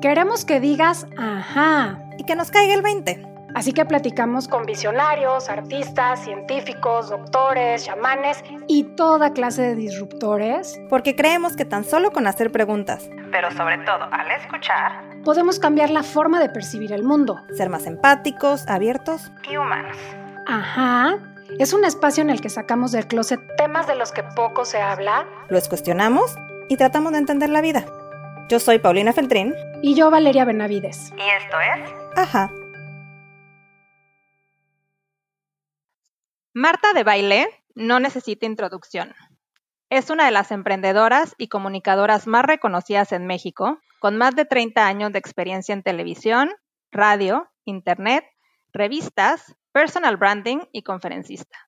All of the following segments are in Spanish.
Queremos que digas ajá y que nos caiga el 20. Así que platicamos con visionarios, artistas, científicos, doctores, chamanes y toda clase de disruptores. Porque creemos que tan solo con hacer preguntas, pero sobre todo al escuchar, podemos cambiar la forma de percibir el mundo. Ser más empáticos, abiertos y humanos. Ajá. Es un espacio en el que sacamos del closet temas de los que poco se habla. Los cuestionamos y tratamos de entender la vida. Yo soy Paulina Feltrín. Y yo Valeria Benavides. Y esto es... Ajá. Marta de Baile no necesita introducción. Es una de las emprendedoras y comunicadoras más reconocidas en México, con más de 30 años de experiencia en televisión, radio, internet, revistas, personal branding y conferencista.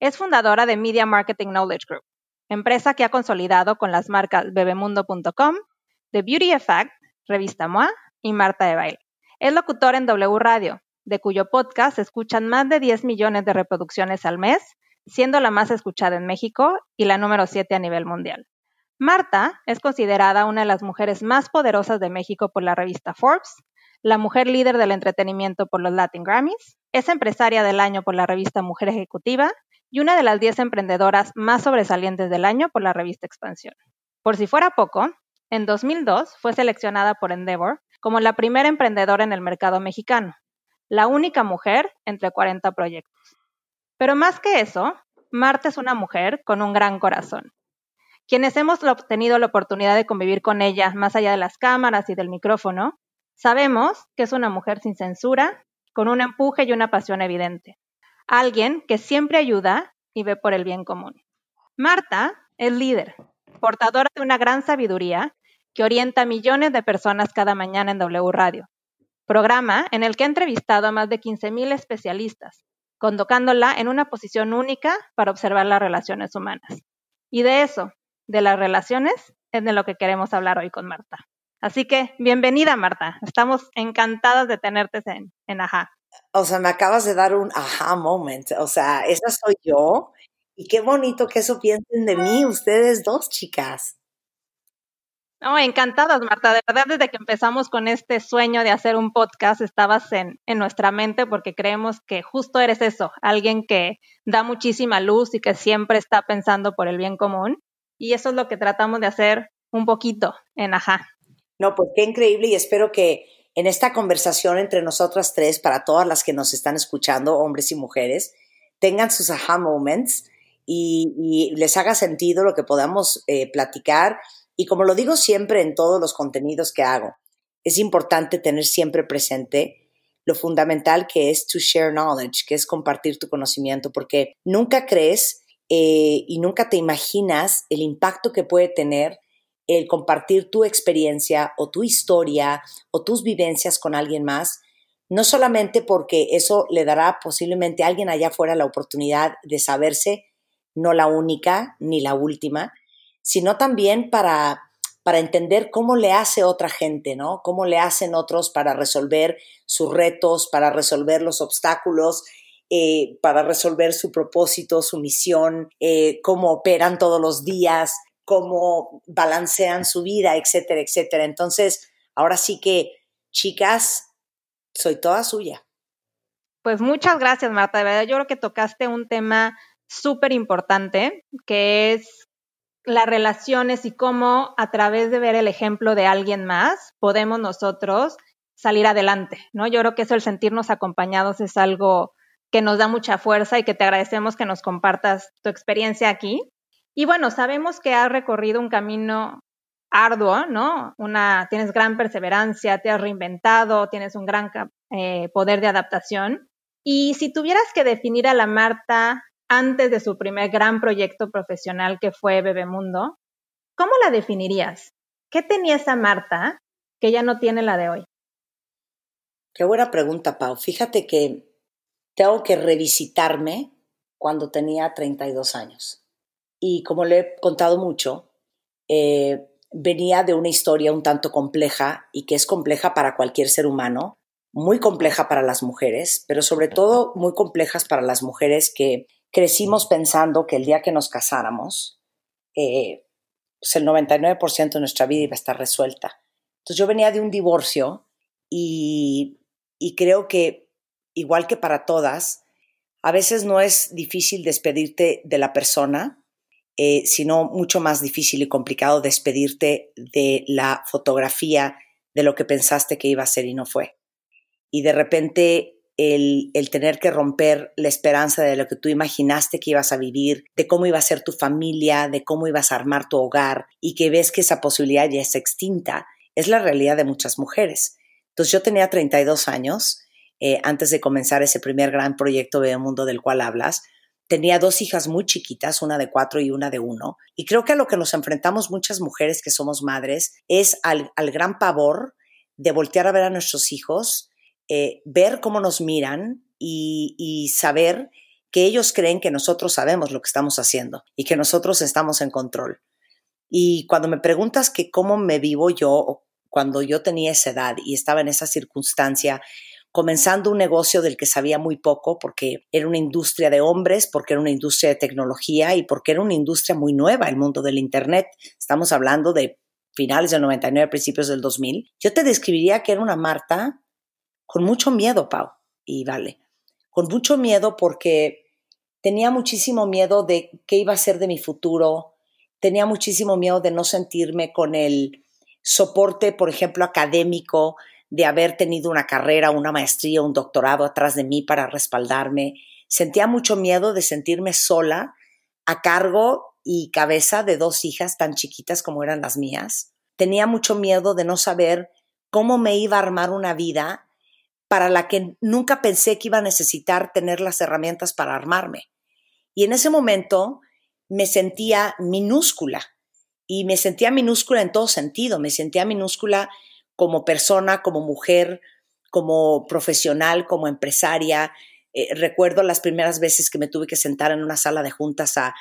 Es fundadora de Media Marketing Knowledge Group, empresa que ha consolidado con las marcas bebemundo.com, The Beauty Effect, Revista MOA y Marta de Baile. Es locutor en W Radio, de cuyo podcast se escuchan más de 10 millones de reproducciones al mes, siendo la más escuchada en México y la número 7 a nivel mundial. Marta es considerada una de las mujeres más poderosas de México por la revista Forbes, la mujer líder del entretenimiento por los Latin Grammys, es empresaria del año por la revista Mujer Ejecutiva y una de las 10 emprendedoras más sobresalientes del año por la revista Expansión. Por si fuera poco, en 2002 fue seleccionada por Endeavor como la primera emprendedora en el mercado mexicano, la única mujer entre 40 proyectos. Pero más que eso, Marta es una mujer con un gran corazón. Quienes hemos tenido la oportunidad de convivir con ella más allá de las cámaras y del micrófono, sabemos que es una mujer sin censura, con un empuje y una pasión evidente. Alguien que siempre ayuda y ve por el bien común. Marta es líder, portadora de una gran sabiduría que orienta a millones de personas cada mañana en W Radio, programa en el que ha entrevistado a más de 15.000 especialistas, convocándola en una posición única para observar las relaciones humanas. Y de eso, de las relaciones, es de lo que queremos hablar hoy con Marta. Así que, bienvenida Marta, estamos encantadas de tenerte en, en Ajá. O sea, me acabas de dar un aha moment, o sea, esa soy yo. Y qué bonito que eso piensen de mí, ustedes dos chicas. No, encantadas, Marta. De verdad, desde que empezamos con este sueño de hacer un podcast, estabas en, en, nuestra mente porque creemos que justo eres eso, alguien que da muchísima luz y que siempre está pensando por el bien común. Y eso es lo que tratamos de hacer un poquito en Ajá. No, pues qué increíble y espero que en esta conversación entre nosotras tres, para todas las que nos están escuchando, hombres y mujeres, tengan sus aha moments y, y les haga sentido lo que podamos eh, platicar y como lo digo siempre en todos los contenidos que hago, es importante tener siempre presente lo fundamental que es to share knowledge, que es compartir tu conocimiento, porque nunca crees eh, y nunca te imaginas el impacto que puede tener el compartir tu experiencia o tu historia o tus vivencias con alguien más, no solamente porque eso le dará posiblemente a alguien allá afuera la oportunidad de saberse, no la única ni la última, sino también para, para entender cómo le hace otra gente, ¿no? Cómo le hacen otros para resolver sus retos, para resolver los obstáculos, eh, para resolver su propósito, su misión, eh, cómo operan todos los días, cómo balancean su vida, etcétera, etcétera. Entonces, ahora sí que, chicas, soy toda suya. Pues muchas gracias, Marta. De verdad, yo creo que tocaste un tema súper importante, que es las relaciones y cómo a través de ver el ejemplo de alguien más podemos nosotros salir adelante, ¿no? Yo creo que eso, el sentirnos acompañados es algo que nos da mucha fuerza y que te agradecemos que nos compartas tu experiencia aquí. Y bueno, sabemos que has recorrido un camino arduo, ¿no? Una, tienes gran perseverancia, te has reinventado, tienes un gran eh, poder de adaptación. Y si tuvieras que definir a la Marta antes de su primer gran proyecto profesional que fue Bebemundo, ¿cómo la definirías? ¿Qué tenía esa Marta que ya no tiene la de hoy? Qué buena pregunta, Pau. Fíjate que tengo que revisitarme cuando tenía 32 años. Y como le he contado mucho, eh, venía de una historia un tanto compleja y que es compleja para cualquier ser humano, muy compleja para las mujeres, pero sobre todo muy complejas para las mujeres que crecimos pensando que el día que nos casáramos, eh, pues el 99% de nuestra vida iba a estar resuelta. Entonces yo venía de un divorcio y, y creo que, igual que para todas, a veces no es difícil despedirte de la persona, eh, sino mucho más difícil y complicado despedirte de la fotografía de lo que pensaste que iba a ser y no fue. Y de repente el, el, tener que romper la esperanza de lo que tú imaginaste que ibas a vivir, de cómo iba a ser tu familia, de cómo ibas a armar tu hogar y que ves que esa posibilidad ya es extinta, es la realidad de muchas mujeres. Entonces yo tenía 32 años eh, antes de comenzar ese primer gran proyecto de Mundo del cual hablas. Tenía dos hijas muy chiquitas, una de cuatro y una de uno. Y creo que a lo que nos enfrentamos muchas mujeres que somos madres es al, al gran pavor de voltear a ver a nuestros hijos eh, ver cómo nos miran y, saber que ellos creen que nosotros sabemos lo que estamos haciendo y que nosotros estamos en control. Y cuando me preguntas que cómo me vivo yo cuando yo tenía esa edad y estaba en esa circunstancia, comenzando un negocio del que sabía muy poco porque era una industria de hombres, porque era una industria de tecnología y porque era una industria muy nueva, el mundo del Internet. Estamos hablando de finales del 99, principios del 2000. Yo te describiría que era una Marta con mucho miedo, Pau, y vale, con mucho miedo porque tenía muchísimo miedo de qué iba a ser de mi futuro, tenía muchísimo miedo de no sentirme con el soporte, por ejemplo, académico, de haber tenido una carrera, una maestría, un doctorado atrás de mí para respaldarme. Sentía mucho miedo de sentirme sola, a cargo y cabeza de dos hijas tan chiquitas como eran las mías. Tenía mucho miedo de no saber cómo me iba a armar una vida para la que nunca pensé que iba a necesitar tener las herramientas para armarme. Y en ese momento me sentía minúscula y me sentía minúscula en todo sentido, me sentía minúscula como persona, como mujer, como profesional, como empresaria. Eh, recuerdo las primeras veces que me tuve que sentar en una sala de juntas a,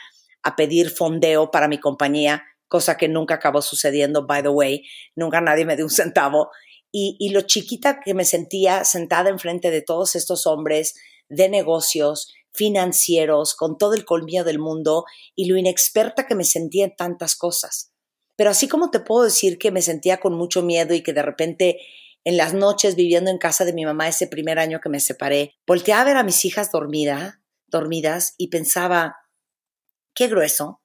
a pedir fondeo para mi compañía, cosa que nunca acabó sucediendo, by the way, nunca nadie me dio un centavo y, lo chiquita que me sentía sentada enfrente de todos estos hombres de negocios, financieros, con todo el colmillo del mundo y lo inexperta que me sentía en tantas cosas. Pero así como te puedo decir que me sentía con mucho miedo y que de repente en las noches viviendo en casa de mi mamá ese primer año que me separé, volteaba a ver a mis hijas dormida, dormidas y pensaba, qué grueso,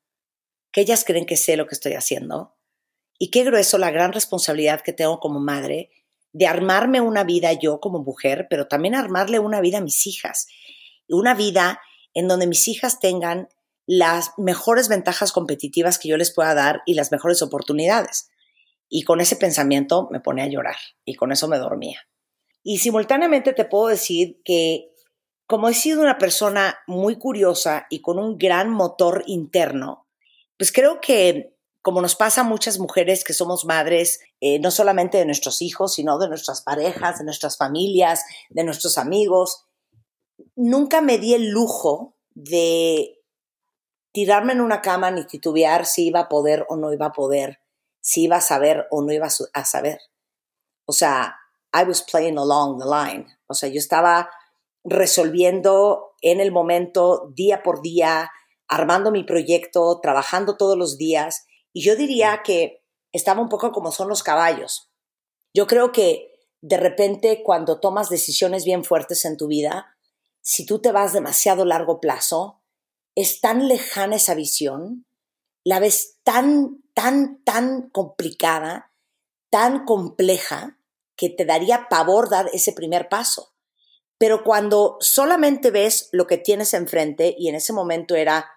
que ellas creen que sé lo que estoy haciendo, y qué grueso la gran responsabilidad que tengo como madre de armarme una vida yo como mujer, pero también armarle una vida a mis hijas. Una vida en donde mis hijas tengan las mejores ventajas competitivas que yo les pueda dar y las mejores oportunidades. Y con ese pensamiento me pone a llorar y con eso me dormía. Y simultáneamente te puedo decir que como he sido una persona muy curiosa y con un gran motor interno, pues creo que como nos pasa a muchas mujeres que somos madres, eh, no solamente de nuestros hijos, sino de nuestras parejas, de nuestras familias, de nuestros amigos, nunca me di el lujo de tirarme en una cama ni titubear si iba a poder o no iba a poder, si iba a saber o no iba a saber. O sea, I was playing along the line. O sea, yo estaba resolviendo en el momento, día por día, armando mi proyecto, trabajando todos los días y yo diría que estaba un poco como son los caballos. Yo creo que de repente cuando tomas decisiones bien fuertes en tu vida, si tú te vas demasiado largo plazo, es tan lejana esa visión, la ves tan, tan, tan complicada, tan compleja, que te daría pavor dar ese primer paso. Pero cuando solamente ves lo que tienes enfrente, y en ese momento era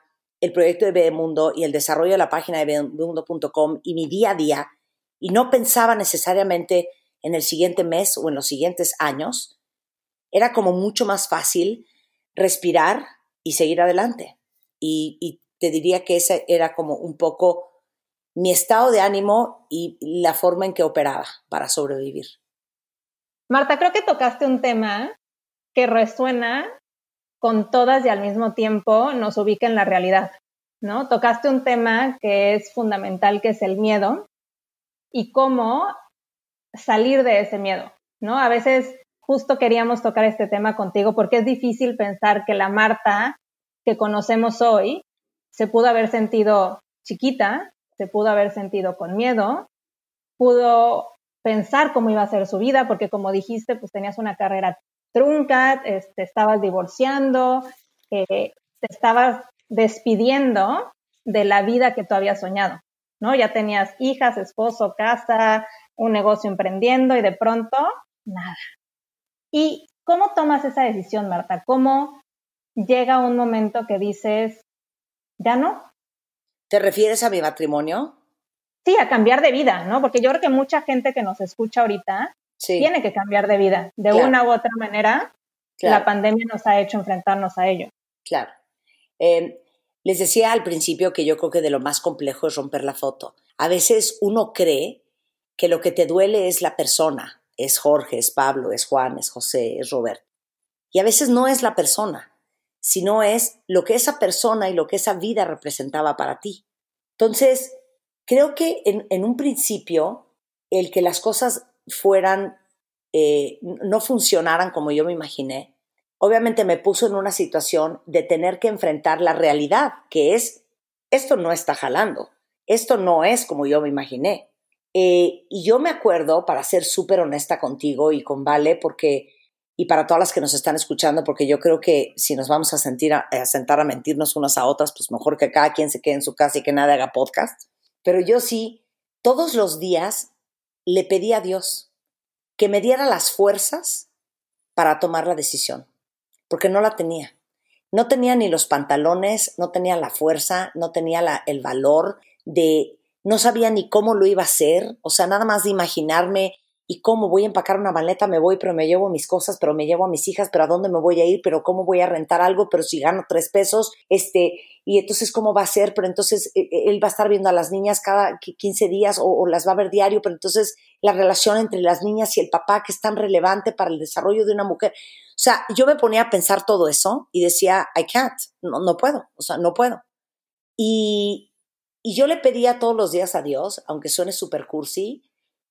el proyecto de Bebemundo y el desarrollo de la página de bebemundo.com y mi día a día y no pensaba necesariamente en el siguiente mes o en los siguientes años, era como mucho más fácil respirar y seguir adelante. Y, y te diría que ese era como un poco mi estado de ánimo y la forma en que operaba para sobrevivir. Marta, creo que tocaste un tema que resuena con todas y al mismo tiempo nos ubica en la realidad, ¿no? Tocaste un tema que es fundamental, que es el miedo y cómo salir de ese miedo, ¿no? A veces justo queríamos tocar este tema contigo porque es difícil pensar que la Marta que conocemos hoy se pudo haber sentido chiquita, se pudo haber sentido con miedo, pudo pensar cómo iba a ser su vida, porque como dijiste, pues tenías una carrera trunca, te estabas divorciando, eh, te estabas despidiendo de la vida que tú habías soñado, ¿no? Ya tenías hijas, esposo, casa, un negocio emprendiendo y de pronto, nada. ¿Y cómo tomas esa decisión, Marta? ¿Cómo llega un momento que dices, ya no? ¿Te refieres a mi matrimonio? Sí, a cambiar de vida, ¿no? Porque yo creo que mucha gente que nos escucha ahorita tiene que cambiar de vida. De una u otra manera, la pandemia nos ha hecho enfrentarnos a ello. Claro. Eh, les decía al principio que yo creo que de lo más complejo es romper la foto. A veces uno cree que lo que te duele es la persona, es Jorge, es Pablo, es Juan, es José, es Roberto. Y a veces no es la persona, sino es lo que esa persona y lo que esa vida representaba para ti. Entonces, creo que en, un principio, el que las cosas fueran, eh, no funcionaran como yo me imaginé, obviamente me puso en una situación de tener que enfrentar la realidad, que es, esto no está jalando, esto no es como yo me imaginé. Eh, y yo me acuerdo, para ser súper honesta contigo y con Vale, porque, y para todas las que nos están escuchando, porque yo creo que si nos vamos a, sentir a, sentar a mentirnos unas a otras, pues mejor que cada quien se quede en su casa y que nadie haga podcast. Pero yo sí, todos los días le pedí a Dios que me diera las fuerzas para tomar la decisión, porque no la tenía. No tenía ni los pantalones, no tenía la fuerza, no tenía el valor de no sabía ni cómo lo iba a hacer, o sea, nada más de imaginarme y cómo voy a empacar una maleta, me voy, pero me llevo mis cosas, pero me llevo a mis hijas, pero a dónde me voy a ir, pero cómo voy a rentar algo, pero si gano tres pesos, este, y entonces cómo va a ser, pero entonces e, e, él va a estar viendo a las niñas cada 15 días o, las va a ver diario, pero entonces la relación entre las niñas y el papá que es tan relevante para el desarrollo de una mujer. O sea, yo me ponía a pensar todo eso y decía, I can't, no, no puedo, o sea, no puedo. Y, y yo le pedía todos los días a Dios, aunque suene super cursi,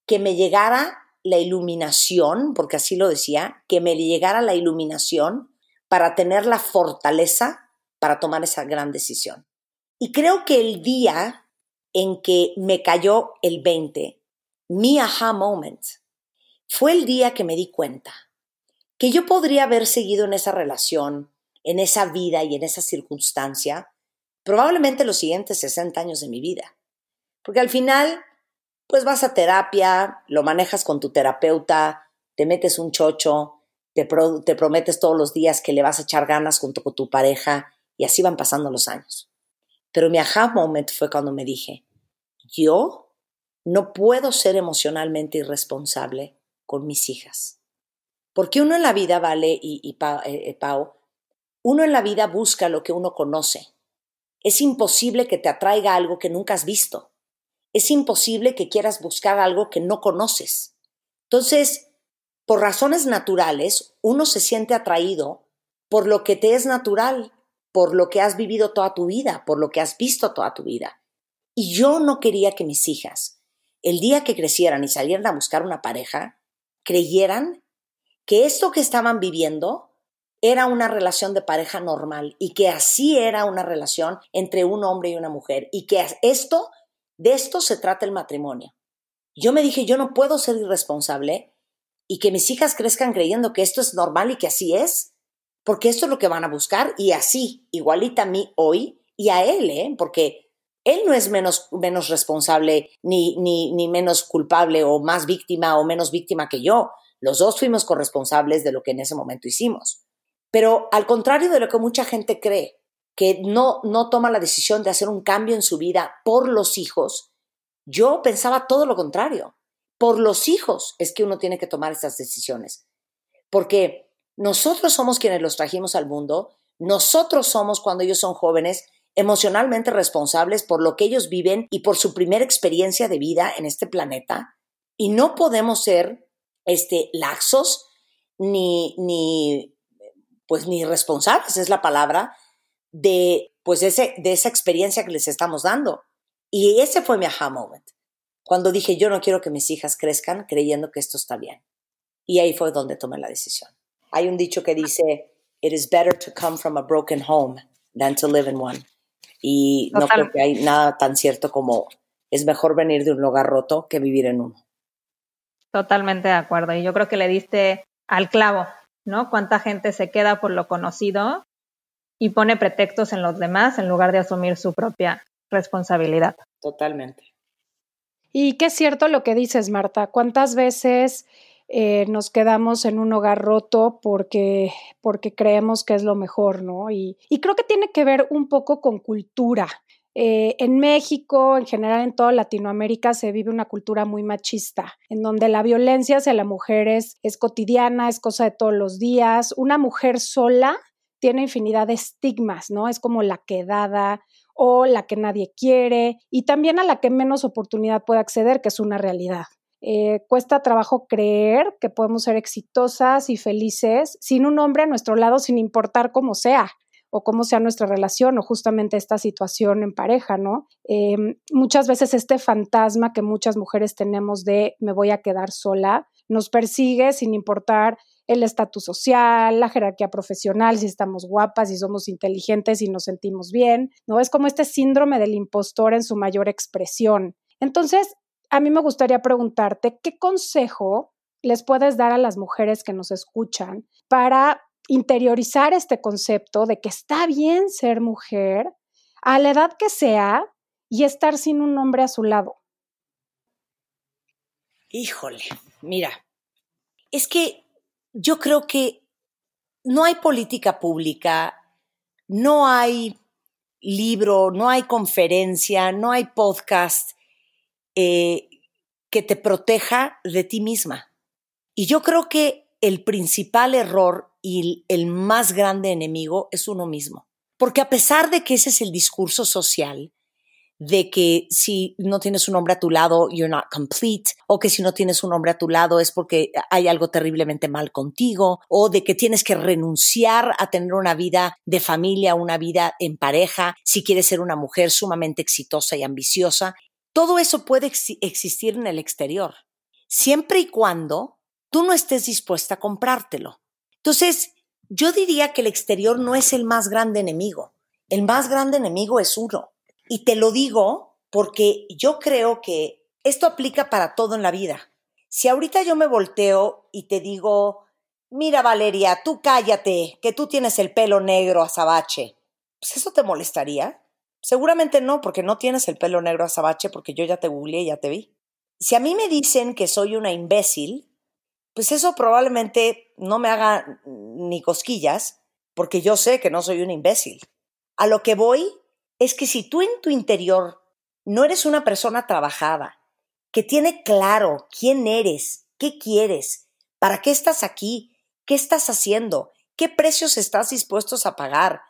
que me llegara la iluminación, porque así lo decía, que me llegara la iluminación para tener la fortaleza para tomar esa gran decisión. Y creo que el día en que me cayó el 20, mi aha moment, fue el día que me di cuenta que yo podría haber seguido en esa relación, en esa vida y en esa circunstancia probablemente los siguientes 60 años de mi vida. Porque al final, pues vas a terapia, lo manejas con tu terapeuta, te metes un chocho, te, te prometes todos los días que le vas a echar ganas junto con tu pareja y así van pasando los años. Pero mi aha moment fue cuando me dije, yo no puedo ser emocionalmente irresponsable con mis hijas. Porque uno en la vida, Vale y, y eh, eh, Pau, uno en la vida busca lo que uno conoce es imposible que te atraiga algo que nunca has visto. Es imposible que quieras buscar algo que no conoces. Entonces, por razones naturales, uno se siente atraído por lo que te es natural, por lo que has vivido toda tu vida, por lo que has visto toda tu vida. Y yo no quería que mis hijas, el día que crecieran y salieran a buscar una pareja, creyeran que esto que estaban viviendo era una relación de pareja normal y que así era una relación entre un hombre y una mujer y que esto, de esto se trata el matrimonio. Yo me dije, yo no puedo ser irresponsable y que mis hijas crezcan creyendo que esto es normal y que así es, porque esto es lo que van a buscar y así, igualita a mí hoy y a él, ¿eh? porque él no es menos, menos responsable ni, ni, ni menos culpable o más víctima o menos víctima que yo. Los dos fuimos corresponsables de lo que en ese momento hicimos. Pero al contrario de lo que mucha gente cree, que no, no toma la decisión de hacer un cambio en su vida por los hijos, yo pensaba todo lo contrario. Por los hijos es que uno tiene que tomar estas decisiones. Porque nosotros somos quienes los trajimos al mundo, nosotros somos cuando ellos son jóvenes emocionalmente responsables por lo que ellos viven y por su primera experiencia de vida en este planeta. Y no podemos ser este, laxos ni, ni pues ni responsables, es la palabra, de, pues ese, de esa experiencia que les estamos dando. Y ese fue mi aha moment, cuando dije, yo no quiero que mis hijas crezcan creyendo que esto está bien. Y ahí fue donde tomé la decisión. Hay un dicho que dice, it is better to come from a broken home than to live in one. Y no creo que hay nada tan cierto como es mejor venir de un lugar roto que vivir en uno. Totalmente de acuerdo. Y yo creo que le diste al clavo, ¿no? Cuánta gente se queda por lo conocido y pone pretextos en los demás en lugar de asumir su propia responsabilidad. Totalmente. Y qué es cierto lo que dices, Marta. ¿Cuántas veces eh, nos quedamos en un hogar roto porque, porque creemos que es lo mejor, ¿no? Y, y creo que tiene que ver un poco con cultura. Eh, en México, en general en toda Latinoamérica, se vive una cultura muy machista, en donde la violencia hacia la mujer es, es cotidiana, es cosa de todos los días. Una mujer sola tiene infinidad de estigmas, ¿no? Es como la quedada o la que nadie quiere y también a la que menos oportunidad puede acceder, que es una realidad. Eh, cuesta trabajo creer que podemos ser exitosas y felices sin un hombre a nuestro lado, sin importar cómo sea o cómo sea nuestra relación o justamente esta situación en pareja, ¿no? Em, muchas veces este fantasma que muchas mujeres tenemos de me voy a quedar sola nos persigue sin importar el estatus social, la jerarquía profesional, si estamos guapas, si somos inteligentes, y nos sentimos bien, ¿no? Es como este síndrome del impostor en su mayor expresión. Entonces, a mí me gustaría preguntarte, ¿qué consejo les puedes dar a las mujeres que nos escuchan para interiorizar este concepto de que está bien ser mujer a la edad que sea y estar sin un hombre a su lado. Híjole, mira, es que yo creo que no hay política pública, no hay libro, no hay conferencia, no hay podcast eh, que te proteja de ti misma. Y yo creo que el principal error y el más grande enemigo es uno mismo. Porque a pesar de que ese es el discurso social, de que si no tienes un hombre a tu lado, you're not complete, o que si no tienes un hombre a tu lado es porque hay algo terriblemente mal contigo, o de que tienes que renunciar a tener una vida de familia, una vida en pareja, si quieres ser una mujer sumamente exitosa y ambiciosa. Todo eso puede existir en el exterior, siempre y cuando tú no estés dispuesta a comprártelo. Entonces, yo diría que el exterior no es el más grande enemigo. El más grande enemigo es uno. Y te lo digo porque yo creo que esto aplica para todo en la vida. Si ahorita yo me volteo y te digo, mira Valeria, tú cállate, que tú tienes el pelo negro azabache, pues eso te molestaría. Seguramente no, porque no tienes el pelo negro azabache, porque yo ya te googleé y ya te vi. Si a mí me dicen que soy una imbécil, pues eso probablemente no me haga ni cosquillas, porque yo sé que no soy un imbécil. A lo que voy es que si tú en tu interior no eres una persona trabajada, que tiene claro quién eres, qué quieres, para qué estás aquí, qué estás haciendo, qué precios estás dispuestos a pagar,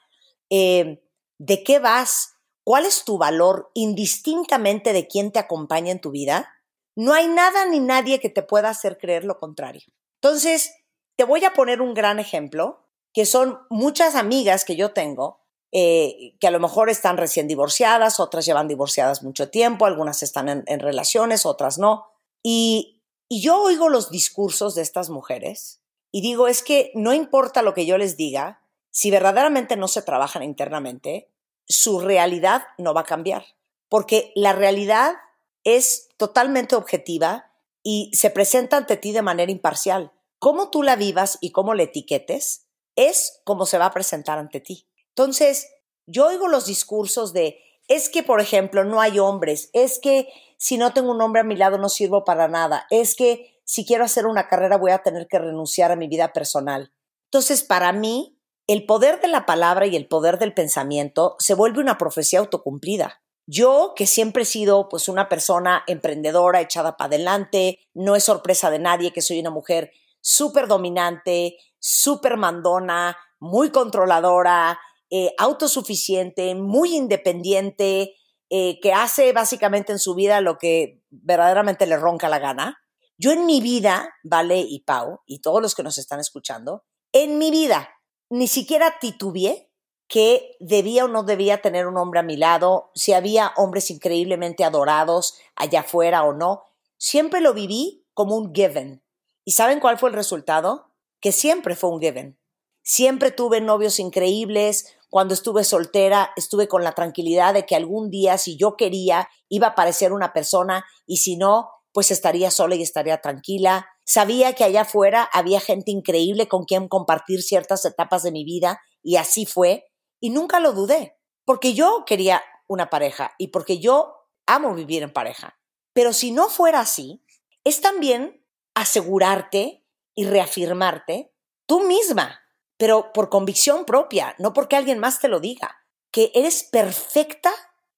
eh, de qué vas, cuál es tu valor indistintamente de quién te acompaña en tu vida, no hay nada ni nadie que te pueda hacer creer lo contrario. Entonces, te voy a poner un gran ejemplo, que son muchas amigas que yo tengo, eh, que a lo mejor están recién divorciadas, otras llevan divorciadas mucho tiempo, algunas están en, relaciones, otras no. Y, y yo oigo los discursos de estas mujeres y digo, es que no importa lo que yo les diga, si verdaderamente no se trabajan internamente, su realidad no va a cambiar. Porque la realidad es totalmente objetiva y se presenta ante ti de manera imparcial. Cómo tú la vivas y cómo la etiquetes es como se va a presentar ante ti. Entonces, yo oigo los discursos de, es que, por ejemplo, no hay hombres, es que si no tengo un hombre a mi lado no sirvo para nada, es que si quiero hacer una carrera voy a tener que renunciar a mi vida personal. Entonces, para mí, el poder de la palabra y el poder del pensamiento se vuelve una profecía autocumplida. Yo, que siempre he sido pues una persona emprendedora, echada para adelante, no es sorpresa de nadie que soy una mujer súper dominante, súper mandona, muy controladora, eh, autosuficiente, muy independiente, eh, que hace básicamente en su vida lo que verdaderamente le ronca la gana. Yo en mi vida, Vale y Pau, y todos los que nos están escuchando, en mi vida ni siquiera titubeé que debía o no debía tener un hombre a mi lado, si había hombres increíblemente adorados allá afuera o no. Siempre lo viví como un given. ¿Y saben cuál fue el resultado? Que siempre fue un given. Siempre tuve novios increíbles. Cuando estuve soltera, estuve con la tranquilidad de que algún día, si yo quería, iba a aparecer una persona y si no, pues estaría sola y estaría tranquila. Sabía que allá afuera había gente increíble con quien compartir ciertas etapas de mi vida y así fue. Y nunca lo dudé, porque yo quería una pareja y porque yo amo vivir en pareja. Pero si no fuera así, es también asegurarte y reafirmarte tú misma, pero por convicción propia, no porque alguien más te lo diga, que eres perfecta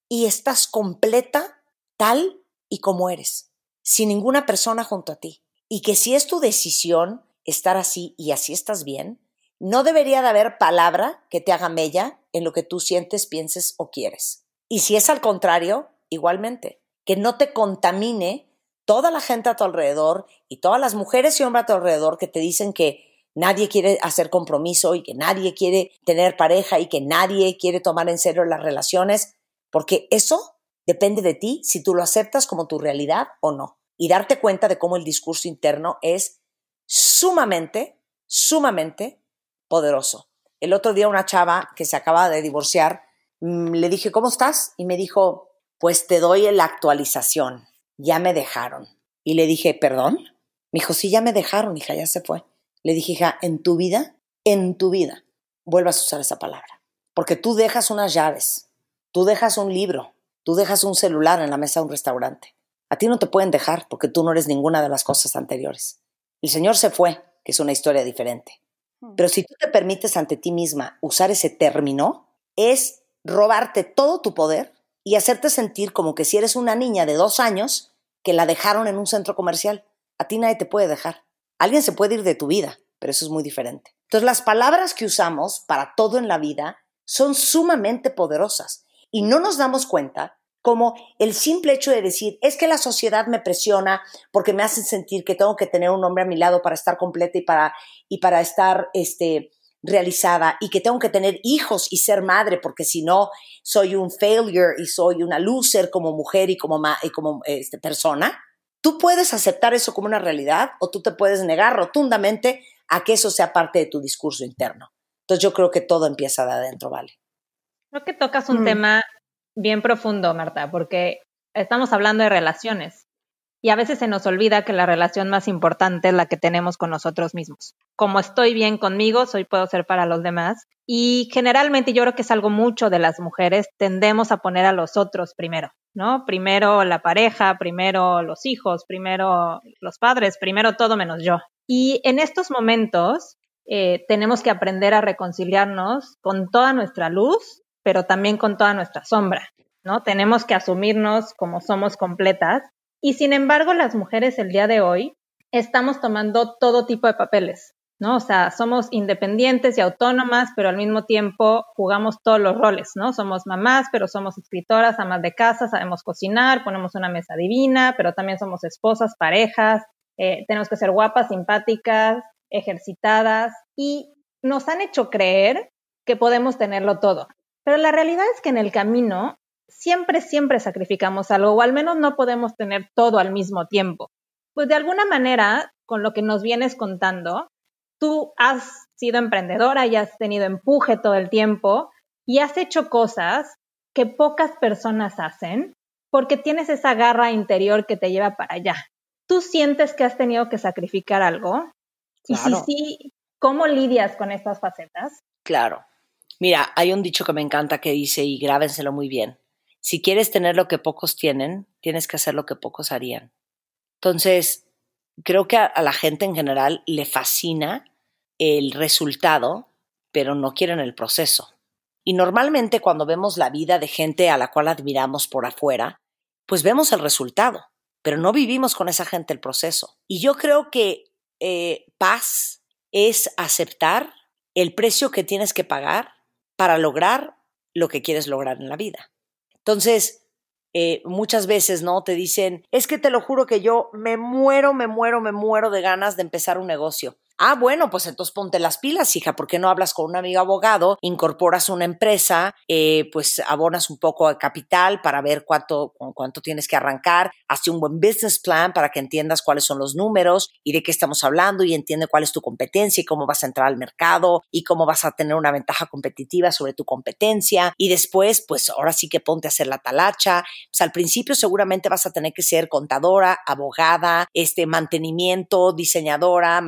y estás completa tal y como eres, sin ninguna persona junto a ti. Y que si es tu decisión estar así y así estás bien, no debería de haber palabra que te haga mella en lo que tú sientes, pienses o quieres. Y si es al contrario, igualmente, que no te contamine toda la gente a tu alrededor y todas las mujeres y hombres a tu alrededor que te dicen que nadie quiere hacer compromiso y que nadie quiere tener pareja y que nadie quiere tomar en serio las relaciones, porque eso depende de ti si tú lo aceptas como tu realidad o no. Y darte cuenta de cómo el discurso interno es sumamente, sumamente poderoso. El otro día una chava que se acaba de divorciar, mm, le dije, ¿cómo estás? Y me dijo, pues te doy la actualización, ya me dejaron. Y le dije, ¿perdón? Me dijo, sí, ya me dejaron, hija, ya se fue. Le dije, hija, en tu vida, en tu vida, vuelvas a usar esa palabra. Porque tú dejas unas llaves, tú dejas un libro, tú dejas un celular en la mesa de un restaurante. A ti no te pueden dejar porque tú no eres ninguna de las cosas anteriores. El Señor se fue, que es una historia diferente. Hmm. Pero si tú te permites ante ti misma usar ese término, es robarte todo tu poder y hacerte sentir como que si eres una niña de dos años que la dejaron en un centro comercial. A ti nadie te puede dejar. Alguien se puede ir de tu vida, pero eso es muy diferente. Entonces las palabras que usamos para todo en la vida son sumamente poderosas y no nos damos cuenta como el simple hecho de decir, es que la sociedad me presiona porque me hacen sentir que tengo que tener un hombre a mi lado para estar completa y para, y para estar este, realizada y que tengo que tener hijos y ser madre porque si no soy un failure y soy una loser como mujer y como, y como este, persona, tú puedes aceptar eso como una realidad o tú te puedes negar rotundamente a que eso sea parte de tu discurso interno. Entonces yo creo que todo empieza de adentro, ¿vale? Creo que tocas un mm. tema bien profundo, Marta, porque estamos hablando de relaciones y a veces se nos olvida que la relación más importante es la que tenemos con nosotros mismos. Como estoy bien conmigo, soy puedo ser para los demás. Y generalmente yo creo que es algo mucho de las mujeres, tendemos a poner a los otros primero, ¿no? Primero la pareja, primero los hijos, primero los padres, primero todo menos yo. Y en estos momentos eh, tenemos que aprender a reconciliarnos con toda nuestra luz, pero también con toda nuestra sombra, ¿no? Tenemos que asumirnos como somos completas y sin embargo, las mujeres el día de hoy estamos tomando todo tipo de papeles, ¿no? O sea, somos independientes y autónomas, pero al mismo tiempo jugamos todos los roles, ¿no? Somos mamás, pero somos escritoras, amas de casa, sabemos cocinar, ponemos una mesa divina, pero también somos esposas, parejas, eh, tenemos que ser guapas, simpáticas, ejercitadas y nos han hecho creer que podemos tenerlo todo. Pero la realidad es que en el camino siempre, siempre sacrificamos algo, o al menos no podemos tener todo al mismo tiempo. Pues de alguna manera, con lo que nos vienes contando, tú has sido emprendedora y has tenido empuje todo el tiempo y has hecho cosas que pocas personas hacen porque tienes esa garra interior que te lleva para allá. ¿Tú sientes que has tenido que sacrificar algo? Y si sí, ¿cómo lidias con estas facetas? Claro. Mira, hay un dicho que me encanta que dice, y grábenselo muy bien, si quieres tener lo que pocos tienen, tienes que hacer lo que pocos harían. Entonces, creo que a, la gente en general le fascina el resultado, pero no quieren el proceso. Y normalmente cuando vemos la vida de gente a la cual admiramos por afuera, pues vemos el resultado, pero no vivimos con esa gente el proceso. Y yo creo que eh, paz es aceptar el precio que tienes que pagar para lograr lo que quieres lograr en la vida. Entonces, eh, muchas veces, ¿no? Te dicen, es que te lo juro que yo me muero, me muero, me muero de ganas de empezar un negocio. Ah, bueno, pues entonces ponte las pilas, hija, ¿por qué no hablas con un amigo abogado? Incorporas una empresa, eh, pues abonas un poco de capital para ver cuánto, cuánto tienes que arrancar, hazte un buen business plan para que entiendas cuáles son los números y de qué estamos hablando y entiende cuál es tu competencia y cómo vas a entrar al mercado y cómo vas a tener una ventaja competitiva sobre tu competencia. Y después, pues ahora sí que ponte a hacer la talacha. Pues al principio seguramente vas a tener que ser contadora, abogada, este mantenimiento, diseñadora,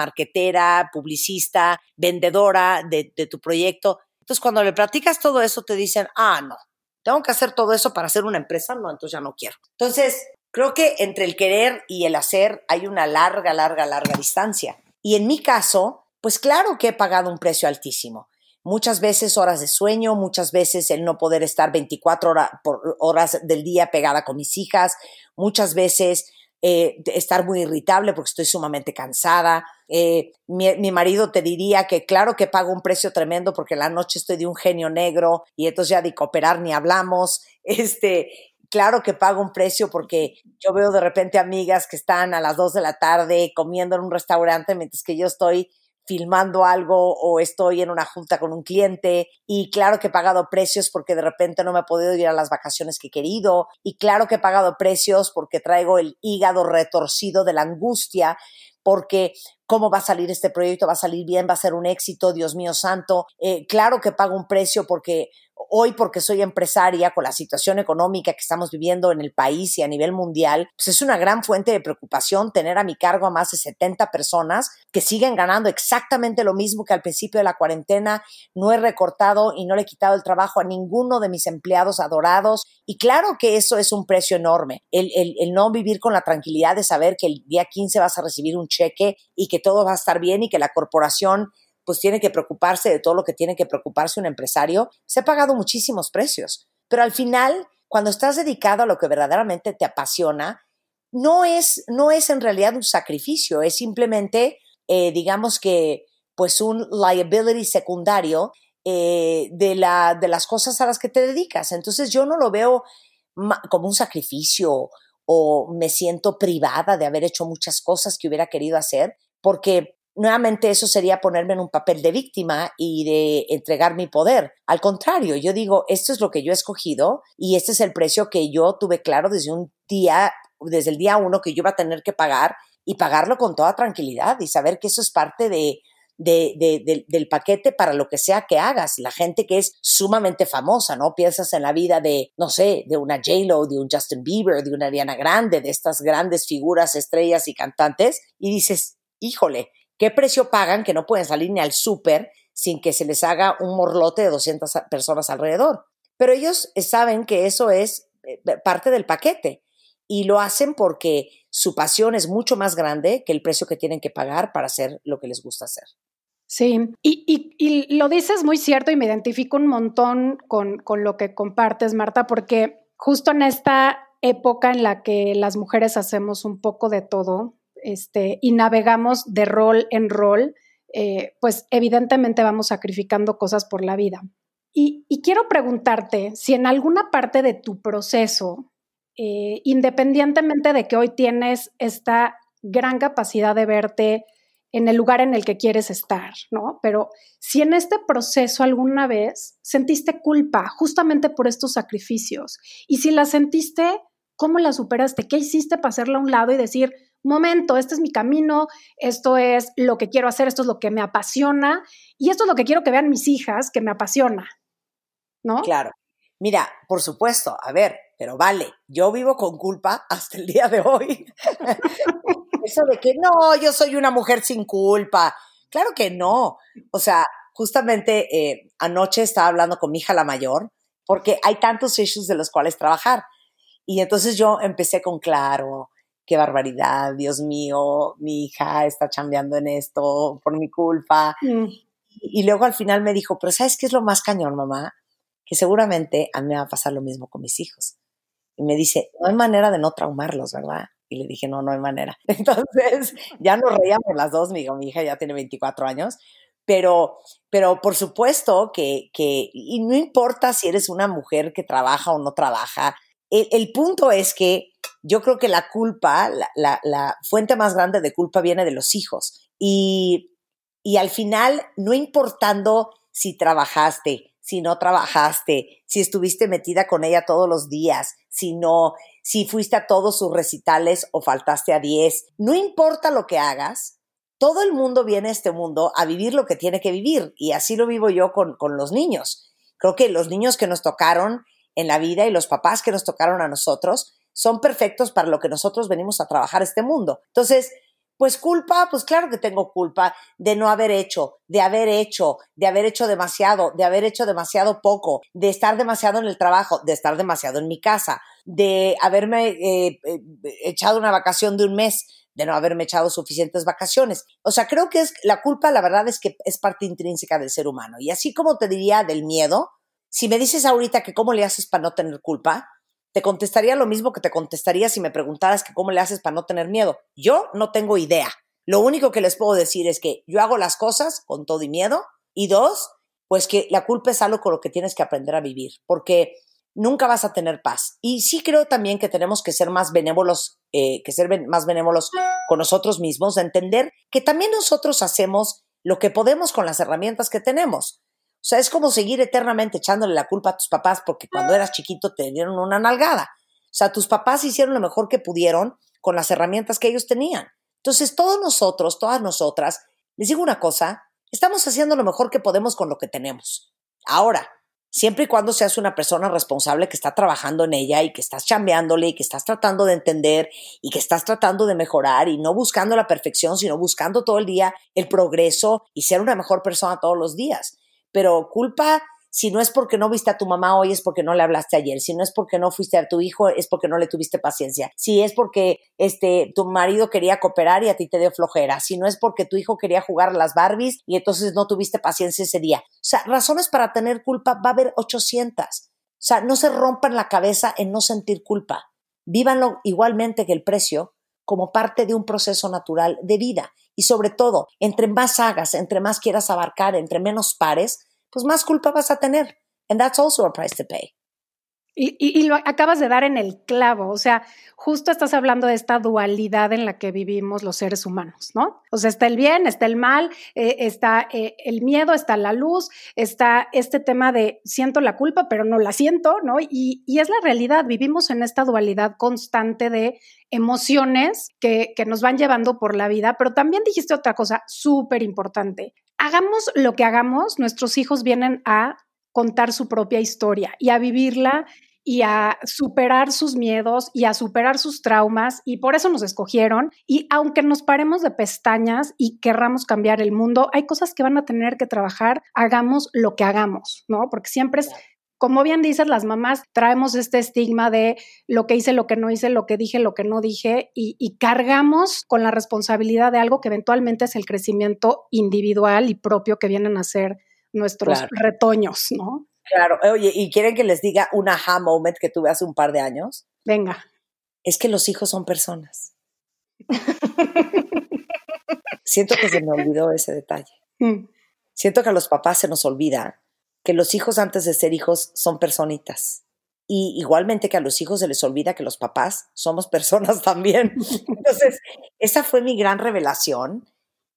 publicista, vendedora de, de tu proyecto. Entonces, cuando le platicas todo eso, te dicen, ah, no, tengo que hacer todo eso para hacer una empresa, no, entonces ya no quiero. Entonces, creo que entre el querer y el hacer hay una larga, larga, larga distancia. Y en mi caso, pues claro que he pagado un precio altísimo. Muchas veces horas de sueño, muchas veces el no poder estar 24 horas, por horas del día pegada con mis hijas, muchas veces eh, estar muy irritable porque estoy sumamente cansada. Eh, mi, marido te diría que claro que pago un precio tremendo porque la noche estoy de un genio negro y entonces ya de cooperar ni hablamos. Este, claro que pago un precio porque yo veo de repente amigas que están a las 2 de la tarde comiendo en un restaurante mientras que yo estoy filmando algo o estoy en una junta con un cliente y claro que he pagado precios porque de repente no me he podido ir a las vacaciones que he querido y claro que he pagado precios porque traigo el hígado retorcido de la angustia porque cómo va a salir este proyecto, va a salir bien, va a ser un éxito, Dios mío santo. Eh, claro que pago un precio porque hoy porque soy empresaria con la situación económica que estamos viviendo en el país y a nivel mundial, pues es una gran fuente de preocupación tener a mi cargo a más de 70 personas que siguen ganando exactamente lo mismo que al principio de la cuarentena. No he recortado y no le he quitado el trabajo a ninguno de mis empleados adorados. Y claro que eso es un precio enorme. El, el, el no vivir con la tranquilidad de saber que el día 15 vas a recibir un cheque y que todo va a estar bien y que la corporación pues tiene que preocuparse de todo lo que tiene que preocuparse un empresario, se ha pagado muchísimos precios. Pero al final, cuando estás dedicado a lo que verdaderamente te apasiona, no es, no es en realidad un sacrificio, es simplemente, eh, digamos que, pues un liability secundario eh, de, la, de las cosas a las que te dedicas. Entonces yo no lo veo como un sacrificio o me siento privada de haber hecho muchas cosas que hubiera querido hacer, porque nuevamente eso sería ponerme en un papel de víctima y de entregar mi poder. Al contrario, yo digo, esto es lo que yo he escogido y este es el precio que yo tuve claro desde un día, desde el día uno que yo iba a tener que pagar y pagarlo con toda tranquilidad y saber que eso es parte de, del paquete para lo que sea que hagas. La gente que es sumamente famosa, ¿no? Piensas en la vida de, no sé, de una J-Lo, de un Justin Bieber, de una Ariana Grande, de estas grandes figuras, estrellas y cantantes, y dices, híjole, ¿Qué precio pagan que no pueden salir ni al súper sin que se les haga un morlote de 200 personas alrededor? Pero ellos saben que eso es eh, parte del paquete y lo hacen porque su pasión es mucho más grande que el precio que tienen que pagar para hacer lo que les gusta hacer. Sí, y, y, lo dices muy cierto y me identifico un montón con, con lo que compartes, Marta, porque justo en esta época en la que las mujeres hacemos un poco de todo, este, y navegamos de rol en rol, eh, pues evidentemente vamos sacrificando cosas por la vida. Y, quiero preguntarte si en alguna parte de tu proceso, eh, independientemente de que hoy tienes esta gran capacidad de verte en el lugar en el que quieres estar, ¿no? Pero si en este proceso alguna vez sentiste culpa justamente por estos sacrificios y si la sentiste, ¿cómo la superaste? ¿Qué hiciste para hacerla a un lado y decir, momento, este es mi camino, esto es lo que quiero hacer, esto es lo que me apasiona y esto es lo que quiero que vean mis hijas, que me apasiona, ¿no? Claro. Mira, por supuesto, a ver, pero vale, yo vivo con culpa hasta el día de hoy. Eso de que no, yo soy una mujer sin culpa. Claro que no. O sea, justamente eh, anoche estaba hablando con mi hija la mayor porque hay tantos issues de los cuales trabajar. Y entonces yo empecé con, claro, qué barbaridad, Dios mío, mi hija está chambeando en esto por mi culpa. Mm. Y, luego al final me dijo, pero ¿sabes qué es lo más cañón, mamá? Que seguramente a mí me va a pasar lo mismo con mis hijos. Y me dice, no hay manera de no traumarlos, ¿verdad? Y le dije, no, no hay manera. Entonces, ya nos reíamos las dos, mi, mi hija ya tiene 24 años, pero, pero por supuesto que, que, y no importa si eres una mujer que trabaja o no trabaja, el, punto es que yo creo que la culpa, la, fuente más grande de culpa viene de los hijos. Y al final, no importando si trabajaste, si no trabajaste, si estuviste metida con ella todos los días, si no, si fuiste a todos sus recitales o faltaste a 10, no importa lo que hagas, todo el mundo viene a este mundo a vivir lo que tiene que vivir y así lo vivo yo con los niños. Creo que los niños que nos tocaron en la vida y los papás que nos tocaron a nosotros son perfectos para lo que nosotros venimos a trabajar este mundo. Entonces, pues culpa, pues claro que tengo culpa de no haber hecho, de haber hecho, de haber hecho demasiado, de haber hecho demasiado poco, de estar demasiado en el trabajo, de estar demasiado en mi casa, de haberme eh, eh, echado una vacación de un mes, de no haberme echado suficientes vacaciones. O sea, creo que es la culpa, la verdad es que es parte intrínseca del ser humano. Y así como te diría del miedo, si me dices ahorita que cómo le haces para no tener culpa, te contestaría lo mismo que te contestaría si me preguntaras que cómo le haces para no tener miedo. Yo no tengo idea. Lo único que les puedo decir es que yo hago las cosas con todo y miedo. Y dos, pues que la culpa es algo con lo que tienes que aprender a vivir, porque nunca vas a tener paz. Y sí creo también que tenemos que ser más benévolos, eh, que ser más benévolos con nosotros mismos, de entender que también nosotros hacemos lo que podemos con las herramientas que tenemos. O sea, es como seguir eternamente echándole la culpa a tus papás porque cuando eras chiquito te dieron una nalgada. O sea, tus papás hicieron lo mejor que pudieron con las herramientas que ellos tenían. Entonces, todos nosotros, todas nosotras, les digo una cosa, estamos haciendo lo mejor que podemos con lo que tenemos. Ahora, siempre y cuando seas una persona responsable que está trabajando en ella y que estás chambeándole y que estás tratando de entender y que estás tratando de mejorar y no buscando la perfección, sino buscando todo el día el progreso y ser una mejor persona todos los días pero culpa si no es porque no viste a tu mamá hoy, es porque no le hablaste ayer. Si no es porque no fuiste a tu hijo, es porque no le tuviste paciencia. Si es porque este, tu marido quería cooperar y a ti te dio flojera. Si no es porque tu hijo quería jugar a las Barbies y entonces no tuviste paciencia ese día. O sea, razones para tener culpa va a haber 800. O sea, no se rompan la cabeza en no sentir culpa. Vívanlo igualmente que el precio como parte de un proceso natural de vida. Y sobre todo, entre más hagas, entre más quieras abarcar, entre menos pares, pues más culpa vas a tener. And that's also a price to pay. Y, lo acabas de dar en el clavo, o sea, justo estás hablando de esta dualidad en la que vivimos los seres humanos, ¿no? O sea, está el bien, está el mal, eh, está eh, el miedo, está la luz, está este tema de siento la culpa, pero no la siento, ¿no? Y, y es la realidad, vivimos en esta dualidad constante de emociones que, que nos van llevando por la vida, pero también dijiste otra cosa súper importante. Hagamos lo que hagamos, nuestros hijos vienen a contar su propia historia y a vivirla y a superar sus miedos y a superar sus traumas y por eso nos escogieron. Y aunque nos paremos de pestañas y querramos cambiar el mundo, hay cosas que van a tener que trabajar, hagamos lo que hagamos, ¿no? Porque siempre es... Como bien dices, las mamás traemos este estigma de lo que hice, lo que no hice, lo que dije, lo que no dije, y, cargamos con la responsabilidad de algo que eventualmente es el crecimiento individual y propio que vienen a ser nuestros retoños, ¿no? Claro, oye, ¿y quieren que les diga un aha moment que tuve hace un par de años? Venga. Es que los hijos son personas. Siento que se me olvidó ese detalle. Mm. Siento que a los papás se nos olvida que los hijos antes de ser hijos son personitas. Y igualmente que a los hijos se les olvida que los papás somos personas también. Entonces, esa fue mi gran revelación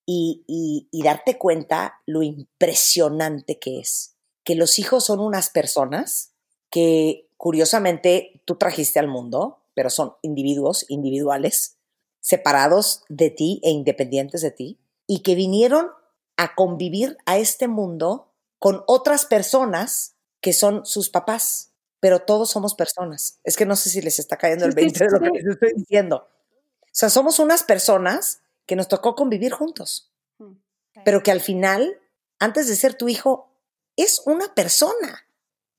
y, y darte cuenta lo impresionante que es que los hijos son unas personas que curiosamente tú trajiste al mundo, pero son individuos individuales, separados de ti e independientes de ti, y que vinieron a convivir a este mundo con otras personas que son sus papás, pero todos somos personas. Es que no sé si les está cayendo el 20 de lo que les estoy diciendo. O sea, somos unas personas que nos tocó convivir juntos, mm, pero que al final, antes de ser tu hijo, es una persona.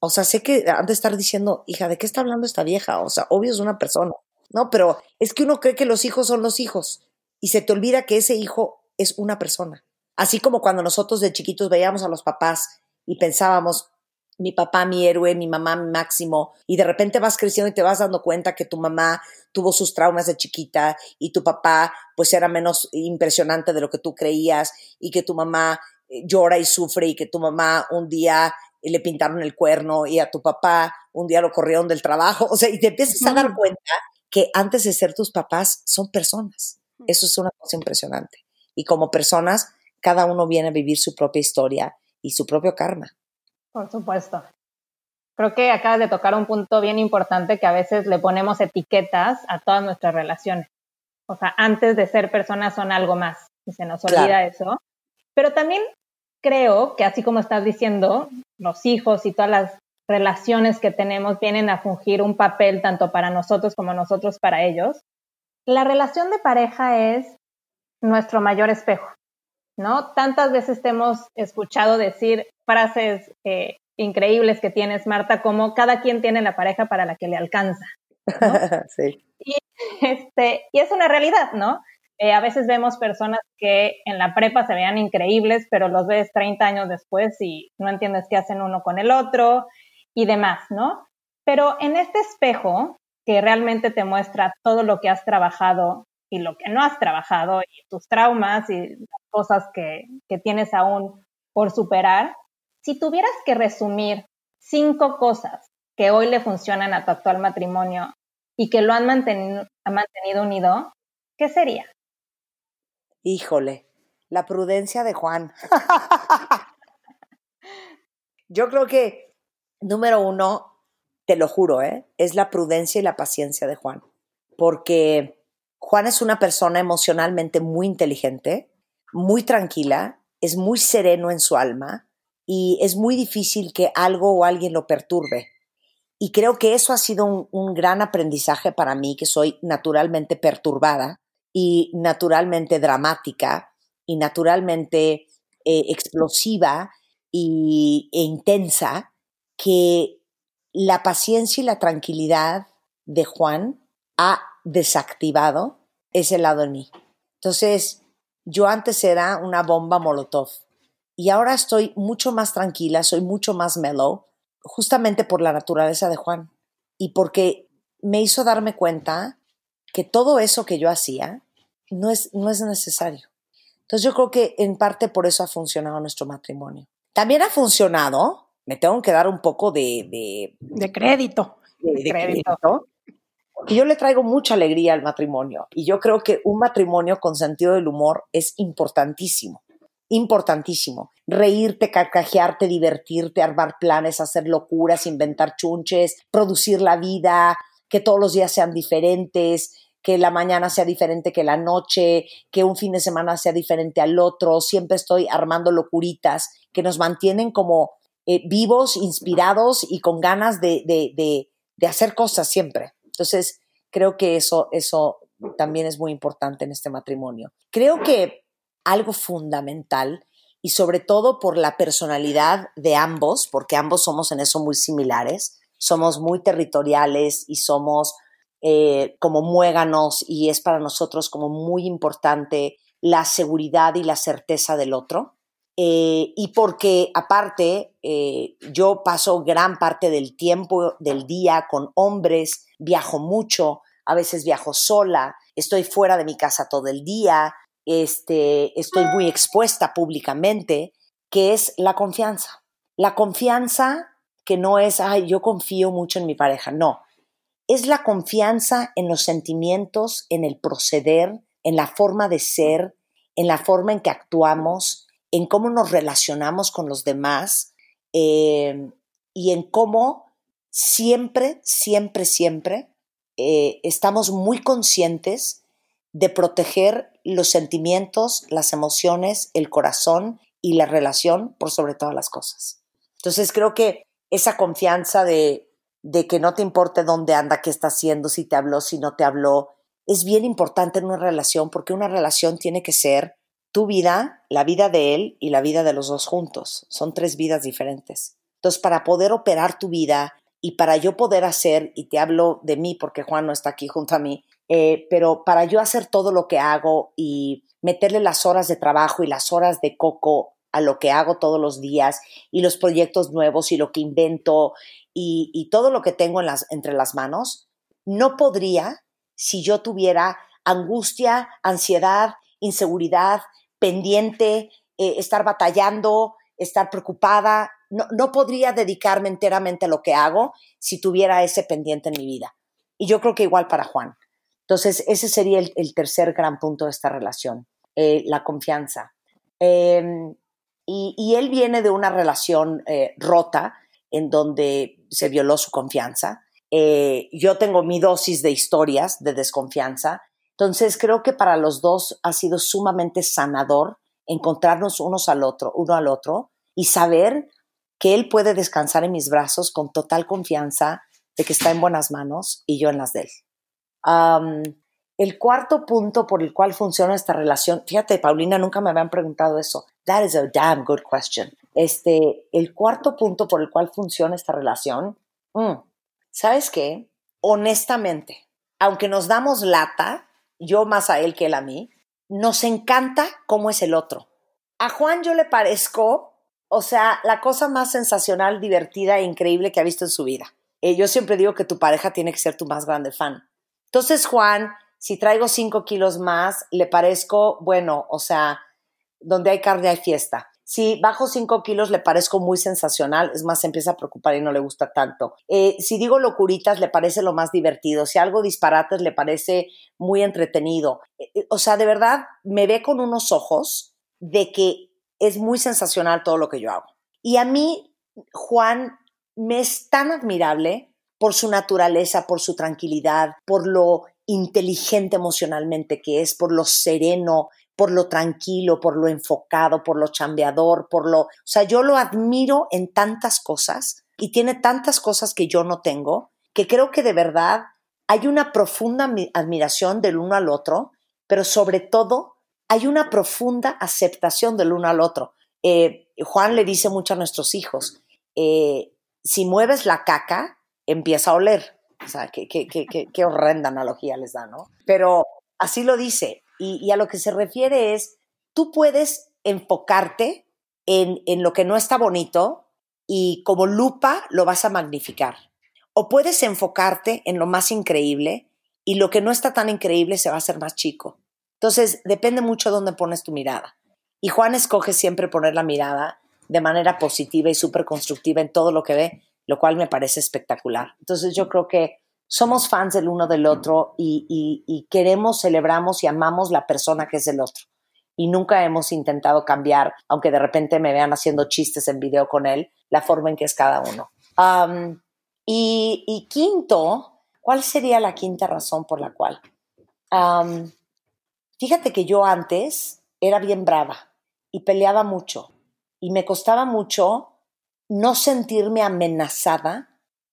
O sea, sé que han de estar diciendo, hija, ¿de qué está hablando esta vieja? O sea, obvio es una persona. No, pero es que uno cree que los hijos son los hijos y se te olvida que ese hijo es una persona. Así como cuando nosotros de chiquitos veíamos a los papás y pensábamos, mi papá, mi héroe, mi mamá, mi máximo, y de repente vas creciendo y te vas dando cuenta que tu mamá tuvo sus traumas de chiquita y tu papá pues era menos impresionante de lo que tú creías y que tu mamá llora y sufre y que tu mamá un día le pintaron el cuerno y a tu papá un día lo corrieron del trabajo. O sea, y te empiezas a dar cuenta que antes de ser tus papás son personas. Eso es una cosa impresionante. Y como personas cada uno viene a vivir su propia historia y su propio karma. Por supuesto. Creo que acabas de tocar un punto bien importante que a veces le ponemos etiquetas a todas nuestras relaciones. O sea, antes de ser personas son algo más y se nos olvida eso. Pero también creo que así como estás diciendo, los hijos y todas las relaciones que tenemos vienen a fungir un papel tanto para nosotros como nosotros para ellos. La relación de pareja es nuestro mayor espejo, ¿no? Tantas veces te hemos escuchado decir frases eh, increíbles que tienes, Marta, como cada quien tiene la pareja para la que le alcanza. sí. Y, este, y es una realidad, ¿no? Eh, a veces vemos personas que en la prepa se vean increíbles, pero los ves 30 años después y no entiendes qué hacen uno con el otro y demás, ¿no? Pero en este espejo que realmente te muestra todo lo que has trabajado y lo que no has trabajado y tus traumas y las cosas que, que tienes aún por superar, si tuvieras que resumir cinco cosas que hoy le funcionan a tu actual matrimonio y que lo han mantenido, mantenido unido, ¿qué sería? Híjole, la prudencia de Juan. Yo creo que, número uno, te lo juro, ¿eh? es la prudencia y la paciencia de Juan. Porque Juan es una persona emocionalmente muy inteligente, muy tranquila, es muy sereno en su alma y es muy difícil que algo o alguien lo perturbe. Y creo que eso ha sido un, un gran aprendizaje para mí, que soy naturalmente perturbada y naturalmente dramática y naturalmente eh, explosiva y, e intensa, que la paciencia y la tranquilidad de Juan ha desactivado ese lado en mí. Entonces, yo antes era una bomba molotov y ahora estoy mucho más tranquila, soy mucho más mellow, justamente por la naturaleza de Juan y porque me hizo darme cuenta que todo eso que yo hacía no es, no es necesario. Entonces yo creo que en parte por eso ha funcionado nuestro matrimonio. También ha funcionado, me tengo que dar un poco de... De, crédito. De, crédito. Que yo le traigo mucha alegría al matrimonio y yo creo que un matrimonio con sentido del humor es importantísimo, importantísimo. Reírte, carcajearte, divertirte, armar planes, hacer locuras, inventar chunches, producir la vida, que todos los días sean diferentes, que la mañana sea diferente que la noche, que un fin de semana sea diferente al otro. Siempre estoy armando locuritas que nos mantienen como eh, vivos, inspirados y con ganas de, de, de, de, hacer cosas siempre. Entonces, creo que eso, eso también es muy importante en este matrimonio. Creo que algo fundamental y sobre todo por la personalidad de ambos, porque ambos somos en eso muy similares, somos muy territoriales y somos eh, como muéganos y es para nosotros como muy importante la seguridad y la certeza del otro. Eh, y porque aparte eh, yo paso gran parte del tiempo del día con hombres, viajo mucho, a veces viajo sola, estoy fuera de mi casa todo el día, este, estoy muy expuesta públicamente, que es la confianza. La confianza que no es, ay, yo confío mucho en mi pareja, no, es la confianza en los sentimientos, en el proceder, en la forma de ser, en la forma en que actuamos, en cómo nos relacionamos con los demás eh, y en cómo siempre, siempre, siempre eh, estamos muy conscientes de proteger los sentimientos, las emociones, el corazón y la relación por sobre todas las cosas. Entonces creo que esa confianza de de que no te importe dónde anda, qué está haciendo, si te habló, si no te habló, es bien importante en una relación porque una relación tiene que ser tu vida, la vida de él y la vida de los dos juntos. Son tres vidas diferentes. Entonces, para poder operar tu vida y para yo poder hacer, y te hablo de mí porque Juan no está aquí junto a mí, eh, pero para yo hacer todo lo que hago y meterle las horas de trabajo y las horas de coco a lo que hago todos los días y los proyectos nuevos y lo que invento y, todo lo que tengo entre las manos, no podría si yo tuviera angustia, ansiedad, inseguridad, pendiente, eh, estar batallando, estar preocupada. No, no, podría dedicarme enteramente a lo que hago si tuviera ese pendiente en mi vida. Y yo creo que igual para Juan. Entonces, ese sería el, tercer gran punto de esta relación, eh, la confianza. Em, y, él viene de una relación eh, rota en donde se violó su confianza. Eh, yo tengo mi dosis de historias de desconfianza. Entonces creo que para los dos ha sido sumamente sanador encontrarnos unos al otro, uno al otro y saber que él puede descansar en mis brazos con total confianza de que está en buenas manos y yo en las de él. el cuarto punto por el cual funciona esta relación, fíjate, Paulina, nunca me habían preguntado eso. That is a damn good question. Este, el cuarto punto por el cual funciona esta relación, mm, ¿sabes qué? Honestamente, aunque nos damos lata, yo más a él que él a mí, nos encanta cómo es el otro. A Juan yo le parezco, o sea, la cosa más sensacional, divertida e increíble que ha visto en su vida. Eh, yo siempre digo que tu pareja tiene que ser tu más grande fan. Entonces, Juan, si traigo cinco kilos más, le parezco, bueno, o sea, donde hay carne hay fiesta. Si bajo cinco kilos le parezco muy sensacional, es más, se empieza a preocupar y no le gusta tanto. Eh, si digo locuritas, le parece lo más divertido. Si algo disparates, le parece muy entretenido. Eh, o sea, de verdad, me ve con unos ojos de que es muy sensacional todo lo que yo hago. Y a mí, Juan me es tan admirable por su naturaleza, por su tranquilidad, por lo inteligente emocionalmente que es, por lo sereno, por lo tranquilo, por lo enfocado, por lo chambeador, por lo... O sea, yo lo admiro en tantas cosas y tiene tantas cosas que yo no tengo, que creo que de verdad hay una profunda admiración del uno al otro, pero sobre todo hay una profunda aceptación del uno al otro. Eh, Juan le dice mucho a nuestros hijos, eh, si mueves la caca, empieza a oler. O sea, qué, qué, horrenda analogía les da, ¿no? Pero así lo dice. Y, a lo que se refiere es, tú puedes enfocarte en, en lo que no está bonito y como lupa lo vas a magnificar. O puedes enfocarte en lo más increíble y lo que no está tan increíble se va a hacer más chico. Entonces, depende mucho de dónde pones tu mirada. Y Juan escoge siempre poner la mirada de manera positiva y súper constructiva en todo lo que ve, lo cual me parece espectacular. Entonces yo creo que somos fans del uno del otro y, queremos, celebramos y amamos la persona que es el otro. Y nunca hemos intentado cambiar, aunque de repente me vean haciendo chistes en video con él, la forma en que es cada uno. y, quinto, ¿cuál sería la quinta razón por la cual? fíjate que yo antes era bien brava y peleaba mucho y me costaba mucho no sentirme amenazada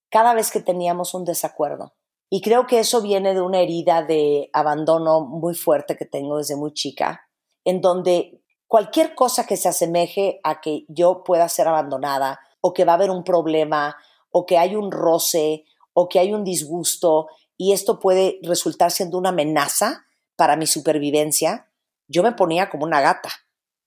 cada vez que teníamos un desacuerdo. Y creo que eso viene de una herida de abandono muy fuerte que tengo desde muy chica, en donde cualquier cosa que se asemeje a que yo pueda ser abandonada o que va a haber un problema o que hay un roce o que hay un disgusto y esto puede resultar siendo una amenaza para mi supervivencia, yo me ponía como una gata.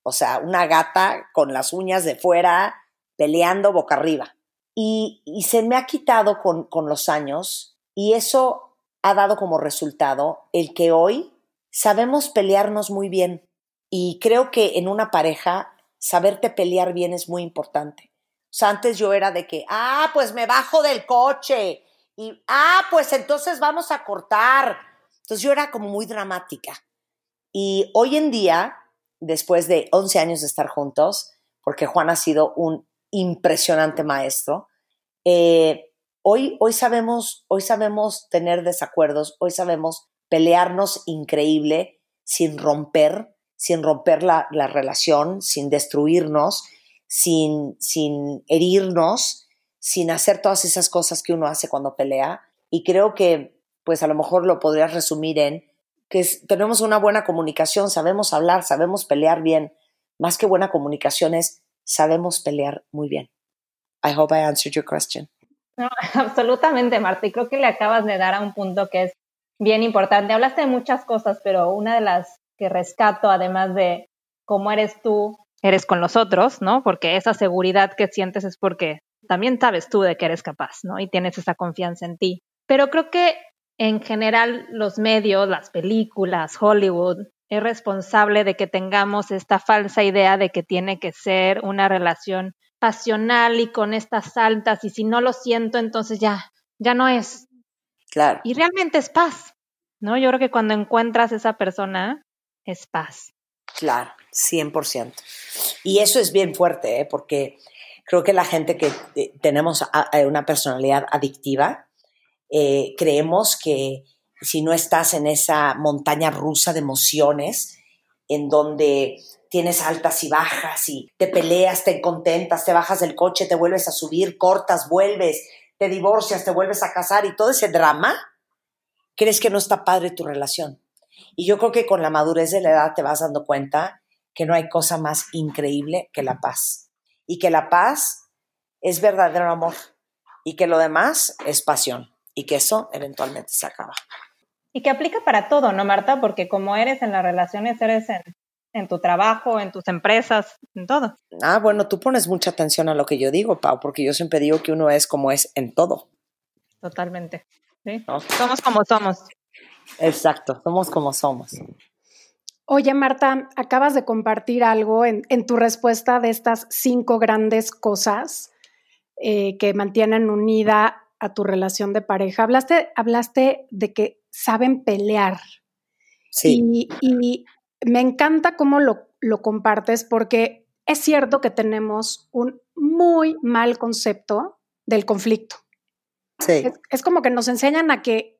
O sea, una gata con las uñas de fuera peleando boca arriba. Y, se me ha quitado con, con los años y eso ha dado como resultado el que hoy sabemos pelearnos muy bien. Y creo que en una pareja saberte pelear bien es muy importante. O antes yo era de que, ah, pues me bajo del coche. Y, ah, pues entonces vamos a cortar. Entonces yo era como muy dramática. Y hoy en día después de 11 años de estar juntos, porque Juan ha sido un impresionante maestro. Eh, hoy, hoy, sabemos, hoy sabemos tener desacuerdos, hoy sabemos pelearnos increíble sin romper, sin romper la, la relación, sin destruirnos, sin, sin herirnos, sin hacer todas esas cosas que uno hace cuando pelea. Y creo que, pues a lo mejor lo podrías resumir en que tenemos una buena comunicación, sabemos hablar, sabemos pelear bien. Más que buena comunicación es sabemos pelear muy bien. I hope I answered your question. absolutamente, Marta. Y creo que le acabas de dar a un punto que es bien importante. Hablaste de muchas cosas, pero una de las que rescato, además de cómo eres tú, eres con los otros, ¿no? Porque esa seguridad que sientes es porque también sabes tú de que eres capaz, ¿no? Y tienes esa confianza en ti. Pero creo que en general los medios, las películas, Hollywood, es responsable de que tengamos esta falsa idea de que tiene que ser una relación pasional y con estas altas y si no lo siento entonces ya ya no es. Claro. Y realmente es paz, ¿no? Yo creo que cuando encuentras esa persona es paz. Claro. 100%. Y eso es bien fuerte, ¿eh? porque creo que la gente que eh, tenemos una personalidad adictiva, eh, creemos que si no estás en esa montaña rusa de emociones, en donde tienes altas y bajas y te peleas, te contentas, te bajas del coche, te vuelves a subir, cortas, vuelves, te divorcias, te vuelves a casar y todo ese drama, crees que no está padre tu relación. Y yo creo que con la madurez de la edad te vas dando cuenta que no hay cosa más increíble que la paz. Y que la paz es verdadero amor. Y que lo demás es pasión. Y que eso eventualmente se acaba. Y que aplica para todo, ¿no, Marta? Porque como eres en las relaciones, eres en, en tu trabajo, en tus empresas, en todo. Ah, bueno, tú pones mucha atención a lo que yo digo, Pau, porque yo siempre digo que uno es como es en todo. Totalmente. ¿sí? Somos como somos. Exacto, somos como somos. Oye, Marta, acabas de compartir algo en, tu respuesta de estas cinco grandes cosas eh, que mantienen unida a tu relación de pareja. Hablaste, hablaste de que saben pelear. Sí. Y, me encanta cómo lo, lo compartes porque es cierto que tenemos un muy mal concepto del conflicto. Sí. es, como que nos enseñan a que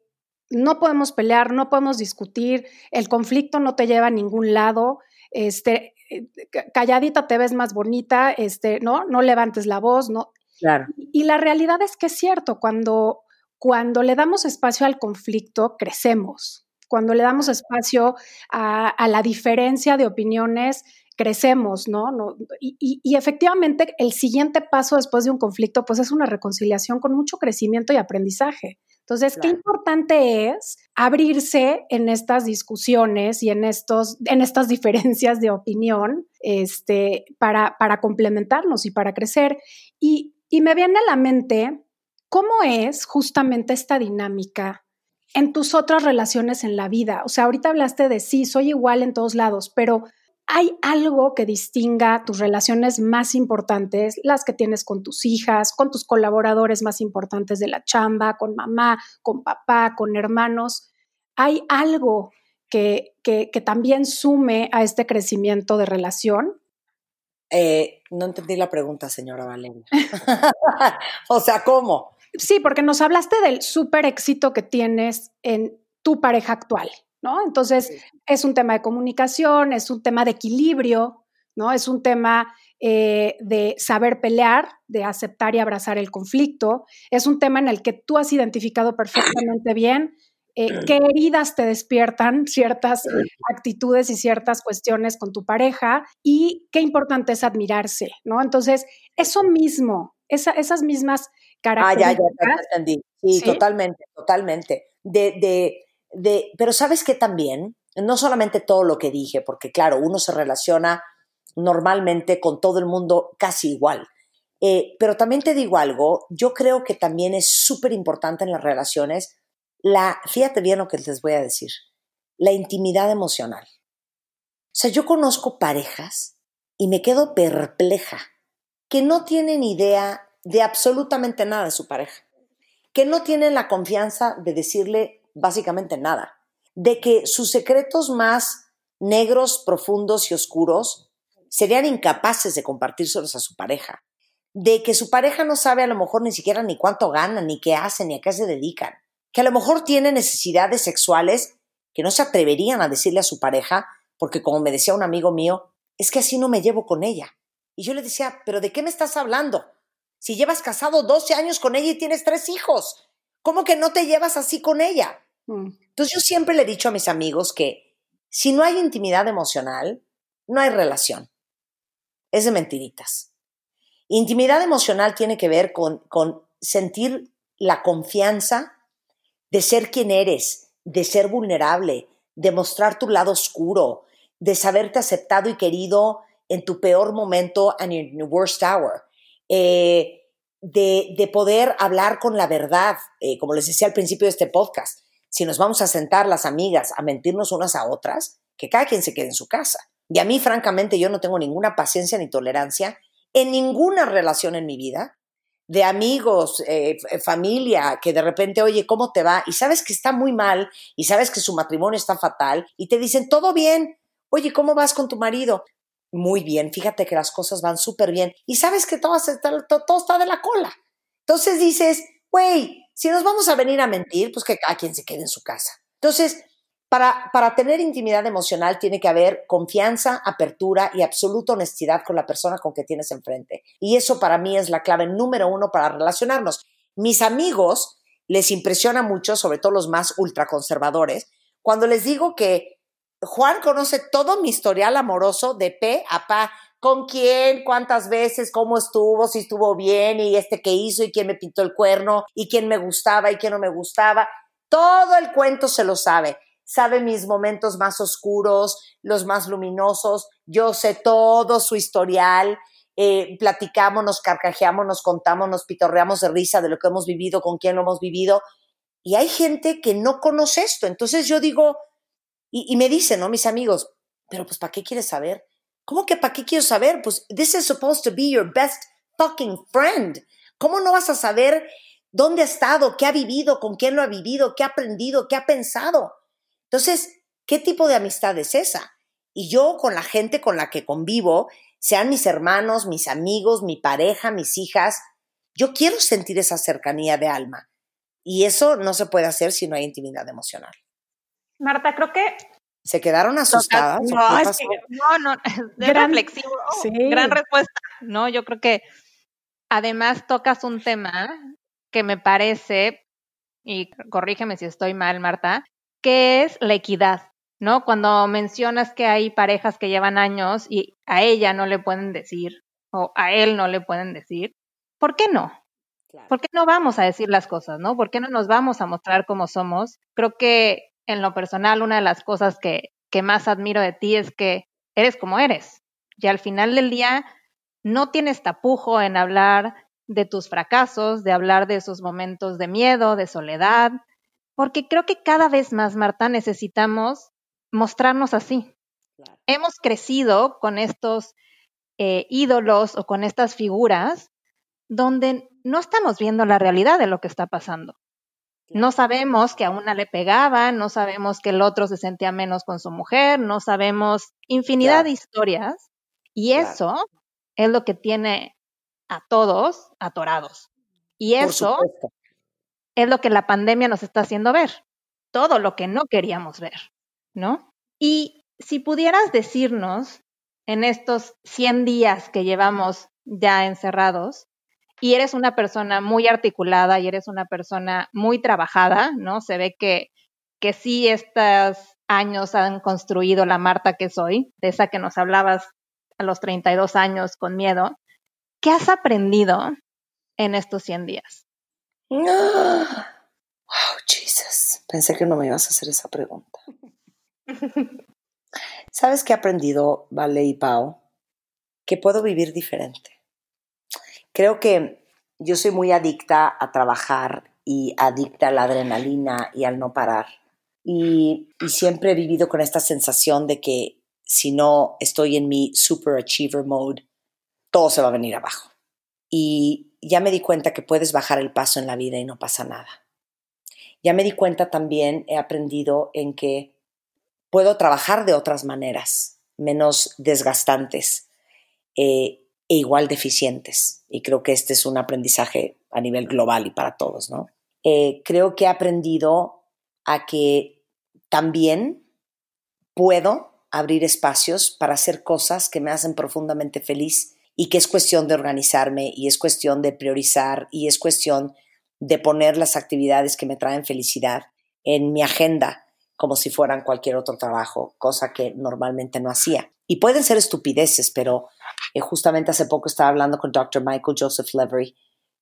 no podemos pelear, no podemos discutir, el conflicto no te lleva a ningún lado, este, eh, calladita te ves más bonita, este, ¿no? No levantes la voz, ¿no? Claro. Y la realidad es que es cierto, cuando, cuando le damos espacio al conflicto, crecemos. Cuando le damos espacio a, la diferencia de opiniones, crecemos, ¿no? y, y, efectivamente el siguiente paso después de un conflicto, pues es una reconciliación con mucho crecimiento y aprendizaje. Entonces, qué importante es abrirse en estas discusiones y en, estos, en estas diferencias de opinión este, para, para complementarnos y para crecer. Y, y me viene a la mente cómo es justamente esta dinámica en tus otras relaciones en la vida. O sea, ahorita hablaste de sí, soy igual en todos lados, pero ¿Hay algo que distinga tus relaciones más importantes, las que tienes con tus hijas, con tus colaboradores más importantes de la chamba, con mamá, con papá, con hermanos? ¿Hay algo que, también sume a este crecimiento de relación? Eh, no entendí la pregunta, señora Valeria. o sea, ¿cómo? Sí, porque nos hablaste del súper éxito que tienes en tu pareja actual. ¿no? Entonces, es un tema de comunicación, es un tema de equilibrio, ¿no? Es un tema eh, de saber pelear, de aceptar y abrazar el conflicto. Es un tema en el que tú has identificado perfectamente bien eh, qué heridas te despiertan ciertas actitudes y ciertas cuestiones con tu pareja y qué importante es admirarse, ¿no? Entonces, eso mismo, esas mismas características. Ah, ya, ya, ya entendí. Sí, totalmente, totalmente. De, de pero sabes que también, no solamente todo lo que dije, porque claro, uno se relaciona normalmente con todo el mundo casi igual. Eh, pero también te digo algo, yo creo que también es súper importante en las relaciones la, fíjate bien lo que les voy a decir, la intimidad emocional. O sea, yo conozco parejas y me quedo perpleja, que no tienen idea de absolutamente nada de su pareja, que no tienen la confianza de decirle básicamente nada. De que sus secretos más negros, profundos y oscuros serían incapaces de compartírselos a su pareja. De que su pareja no sabe a lo mejor ni siquiera ni cuánto ganan, ni qué hacen, ni a qué se dedican. Que a lo mejor tiene necesidades sexuales que no se atreverían a decirle a su pareja, porque como me decía un amigo mío, es que así no me llevo con ella. Y yo le decía, pero ¿de qué me estás hablando? Si llevas casado 12 años con ella y tienes tres hijos, ¿cómo que no te llevas así con ella? Mm. Entonces yo siempre le he dicho a mis amigos que si no hay intimidad emocional, no hay relación. Es de mentiritas. Intimidad emocional tiene que ver con, con sentir la confianza de ser quien eres, de ser vulnerable, de mostrar tu lado oscuro, de saberte aceptado y querido en tu peor momento and in your worst hour. Eh, de, de, poder hablar con la verdad, eh, como les decía al principio de este podcast si nos vamos a sentar las amigas a mentirnos unas a otras, que cada quien se quede en su casa. Y a mí, francamente, yo no tengo ninguna paciencia ni tolerancia en ninguna relación en mi vida, de amigos, eh, familia, que de repente, oye, ¿cómo te va? Y sabes que está muy mal, y sabes que su matrimonio está fatal, y te dicen, todo bien, oye, ¿cómo vas con tu marido? Muy bien, fíjate que las cosas van súper bien y sabes que todo, todo, está de la cola. Entonces dices, güey, si nos vamos a venir a mentir, pues que cada quien se quede en su casa. Entonces, para, para tener intimidad emocional tiene que haber confianza, apertura y absoluta honestidad con la persona con que tienes enfrente. Y eso para mí es la clave número uno para relacionarnos. Mis amigos les impresiona mucho, sobre todo los más ultraconservadores, cuando les digo que Juan conoce todo mi historial amoroso de P a Pa. ¿Con quién? ¿Cuántas veces? ¿Cómo estuvo? Si estuvo bien y este que hizo y quién me pintó el cuerno y quién me gustaba y quién no me gustaba. Todo el cuento se lo sabe. Sabe mis momentos más oscuros, los más luminosos. Yo sé todo su historial. Eh, platicamos, nos carcajeamos, nos contamos, nos pitorreamos de risa de lo que hemos vivido, con quién lo hemos vivido. Y hay gente que no conoce esto. Entonces yo digo, y, me dicen, ¿no? Mis amigos, pero pues ¿para qué quieres saber? ¿Cómo que para qué quiero saber? Pues this is supposed to be your best fucking friend. ¿Cómo no vas a saber dónde ha estado, qué ha vivido, con quién lo ha vivido, qué ha aprendido, qué ha pensado? Entonces, ¿qué tipo de amistad es esa? Y yo con la gente con la que convivo, sean mis hermanos, mis amigos, mi pareja, mis hijas, yo quiero sentir esa cercanía de alma. Y eso no se puede hacer si no hay intimidad emocional. Marta, creo que... ¿Se quedaron asustadas? No, no, gran, reflexivo, oh, gran respuesta. No, yo creo que además tocas un tema que me parece, y corrígeme si estoy mal, Marta, que es la equidad, ¿no? Cuando mencionas que hay parejas que llevan años y a ella no le pueden decir o a él no le pueden decir, ¿por qué no? ¿Por qué no vamos a decir las cosas, no? ¿Por qué no nos vamos a mostrar como somos? Creo que en lo personal, una de las cosas que, que más admiro de ti es que eres como eres. Y al final del día, no tienes tapujo en hablar de tus fracasos, de hablar de esos momentos de miedo, de soledad, porque creo que cada vez más, Marta, necesitamos mostrarnos así. Hemos crecido con estos eh, ídolos o con estas figuras donde no estamos viendo la realidad de lo que está pasando. No sabemos que a una le pegaba, no sabemos que el otro se sentía menos con su mujer, no sabemos infinidad de historias. Y eso es lo que tiene a todos atorados. Y eso es lo que la pandemia nos está haciendo ver. Todo lo que no queríamos ver, ¿no? Y si pudieras decirnos en estos 100 días que llevamos ya encerrados, y eres una persona muy articulada y eres una persona muy trabajada, ¿no? Se ve que, que sí estos años han construido la Marta que soy, de esa que nos hablabas a los 32 años con miedo. ¿Qué has aprendido en estos 100 días? Wow, Jesus. Pensé que no me ibas a hacer esa pregunta. ¿Sabes qué he aprendido, Vale y Pau? Que puedo vivir diferente Creo que yo soy muy adicta a trabajar y adicta a la adrenalina y al no parar. Y, siempre he vivido con esta sensación de que si no estoy en mi super achiever mode, todo se va a venir abajo. Y ya me di cuenta que puedes bajar el paso en la vida y no pasa nada. Ya me di cuenta también, he aprendido en que puedo trabajar de otras maneras, menos desgastantes. Eh, e igual deficientes. Y creo que este es un aprendizaje a nivel global y para todos, ¿no? Eh, creo que he aprendido a que también puedo abrir espacios para hacer cosas que me hacen profundamente feliz y que es cuestión de organizarme y es cuestión de priorizar y es cuestión de poner las actividades que me traen felicidad en mi agenda como si fueran cualquier otro trabajo, cosa que normalmente no hacía. Y pueden ser estupideces, pero eh, justamente hace poco estaba hablando con Dr. Michael Joseph Levery,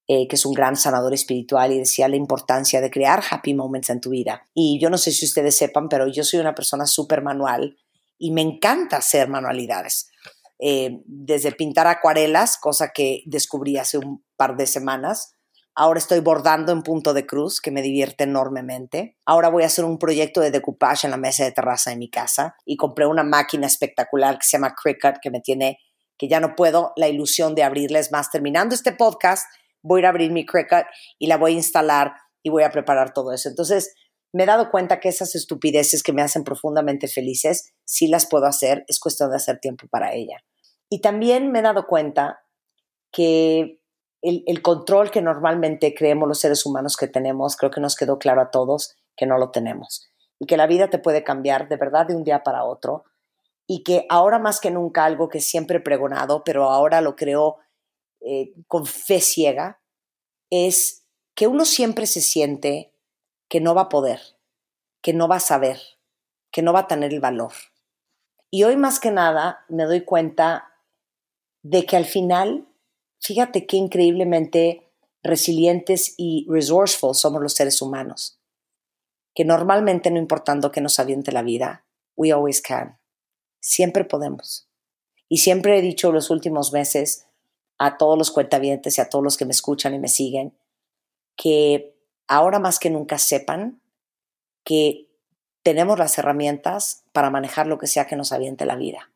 eh, que es un gran sanador espiritual, y decía la importancia de crear happy moments en tu vida. Y yo no sé si ustedes sepan, pero yo soy una persona súper manual y me encanta hacer manualidades. Eh, desde pintar acuarelas, cosa que descubrí hace un par de semanas. Ahora estoy bordando en punto de cruz, que me divierte enormemente. Ahora voy a hacer un proyecto de decoupage en la mesa de terraza de mi casa y compré una máquina espectacular que se llama Cricut, que me tiene que ya no puedo la ilusión de abrirles más. Terminando este podcast, voy a ir a abrir mi Cricut y la voy a instalar y voy a preparar todo eso. Entonces, me he dado cuenta que esas estupideces que me hacen profundamente felices, sí las puedo hacer, es cuestión de hacer tiempo para ella. Y también me he dado cuenta que el, control que normalmente creemos los seres humanos que tenemos, creo que nos quedó claro a todos que no lo tenemos. Y que la vida te puede cambiar de verdad de un día para otro. Y que ahora más que nunca algo que siempre he pregonado, pero ahora lo creo eh, con fe ciega, es que uno siempre se siente que no va a poder, que no va a saber, que no va a tener el valor. Y hoy más que nada me doy cuenta de que al final, fíjate qué increíblemente resilientes y resourceful somos los seres humanos, que normalmente no importando que nos aviente la vida, we always can, siempre podemos. Y siempre he dicho los últimos meses a todos los cuentavientes y a todos los que me escuchan y me siguen, que ahora más que nunca sepan que tenemos las herramientas para manejar lo que sea que nos aviente la vida.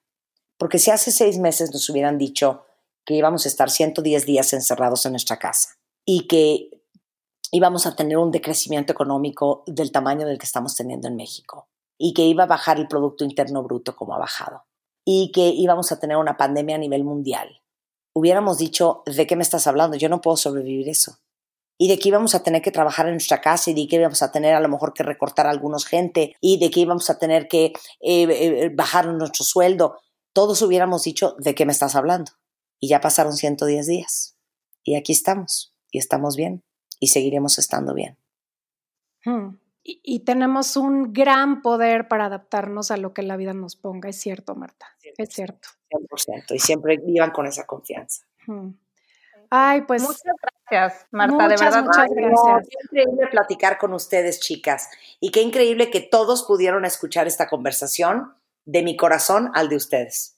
Porque si hace seis meses nos hubieran dicho que íbamos a estar 110 días encerrados en nuestra casa y que íbamos a tener un decrecimiento económico del tamaño del que estamos teniendo en México y que iba a bajar el Producto Interno Bruto como ha bajado y que íbamos a tener una pandemia a nivel mundial, hubiéramos dicho, ¿de qué me estás hablando? Yo no puedo sobrevivir eso y de que íbamos a tener que trabajar en nuestra casa y de que íbamos a tener a lo mejor que recortar a algunos gente y de que íbamos a tener que eh, eh, bajar nuestro sueldo, todos hubiéramos dicho, ¿de qué me estás hablando? Y ya pasaron 110 días y aquí estamos y estamos bien y seguiremos estando bien. Hmm. Y, tenemos un gran poder para adaptarnos a lo que la vida nos ponga, es cierto, Marta, es cierto. 100%, y siempre vivan con esa confianza. Hmm. Ay, pues. Muchas gracias, Marta, de verdad. Muchas gracias. qué increíble platicar con ustedes, chicas. Y qué increíble que todos pudieron escuchar esta conversación de mi corazón al de ustedes.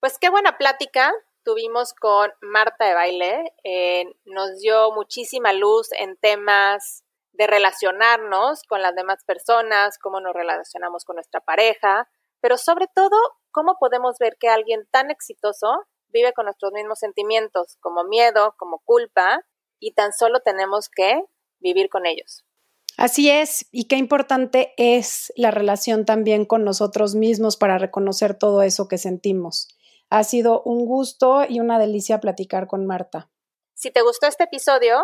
Pues qué buena plática tuvimos con Marta de Baile. Eh, nos dio muchísima luz en temas de relacionarnos con las demás personas, cómo nos relacionamos con nuestra pareja, pero sobre todo, cómo podemos ver que alguien tan exitoso vive con nuestros mismos sentimientos, como miedo, como culpa, y tan solo tenemos que vivir con ellos. Así es, y qué importante es la relación también con nosotros mismos para reconocer todo eso que sentimos. Ha sido un gusto y una delicia platicar con Marta. Si te gustó este episodio,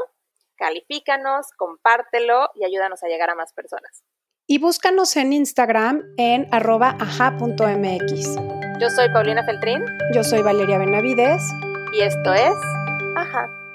califícanos, compártelo y ayúdanos a llegar a más personas. Y búscanos en Instagram en arroba aja.mx. Yo soy Paulina Feltrín. Yo soy Valeria Benavides. Y esto es Aja.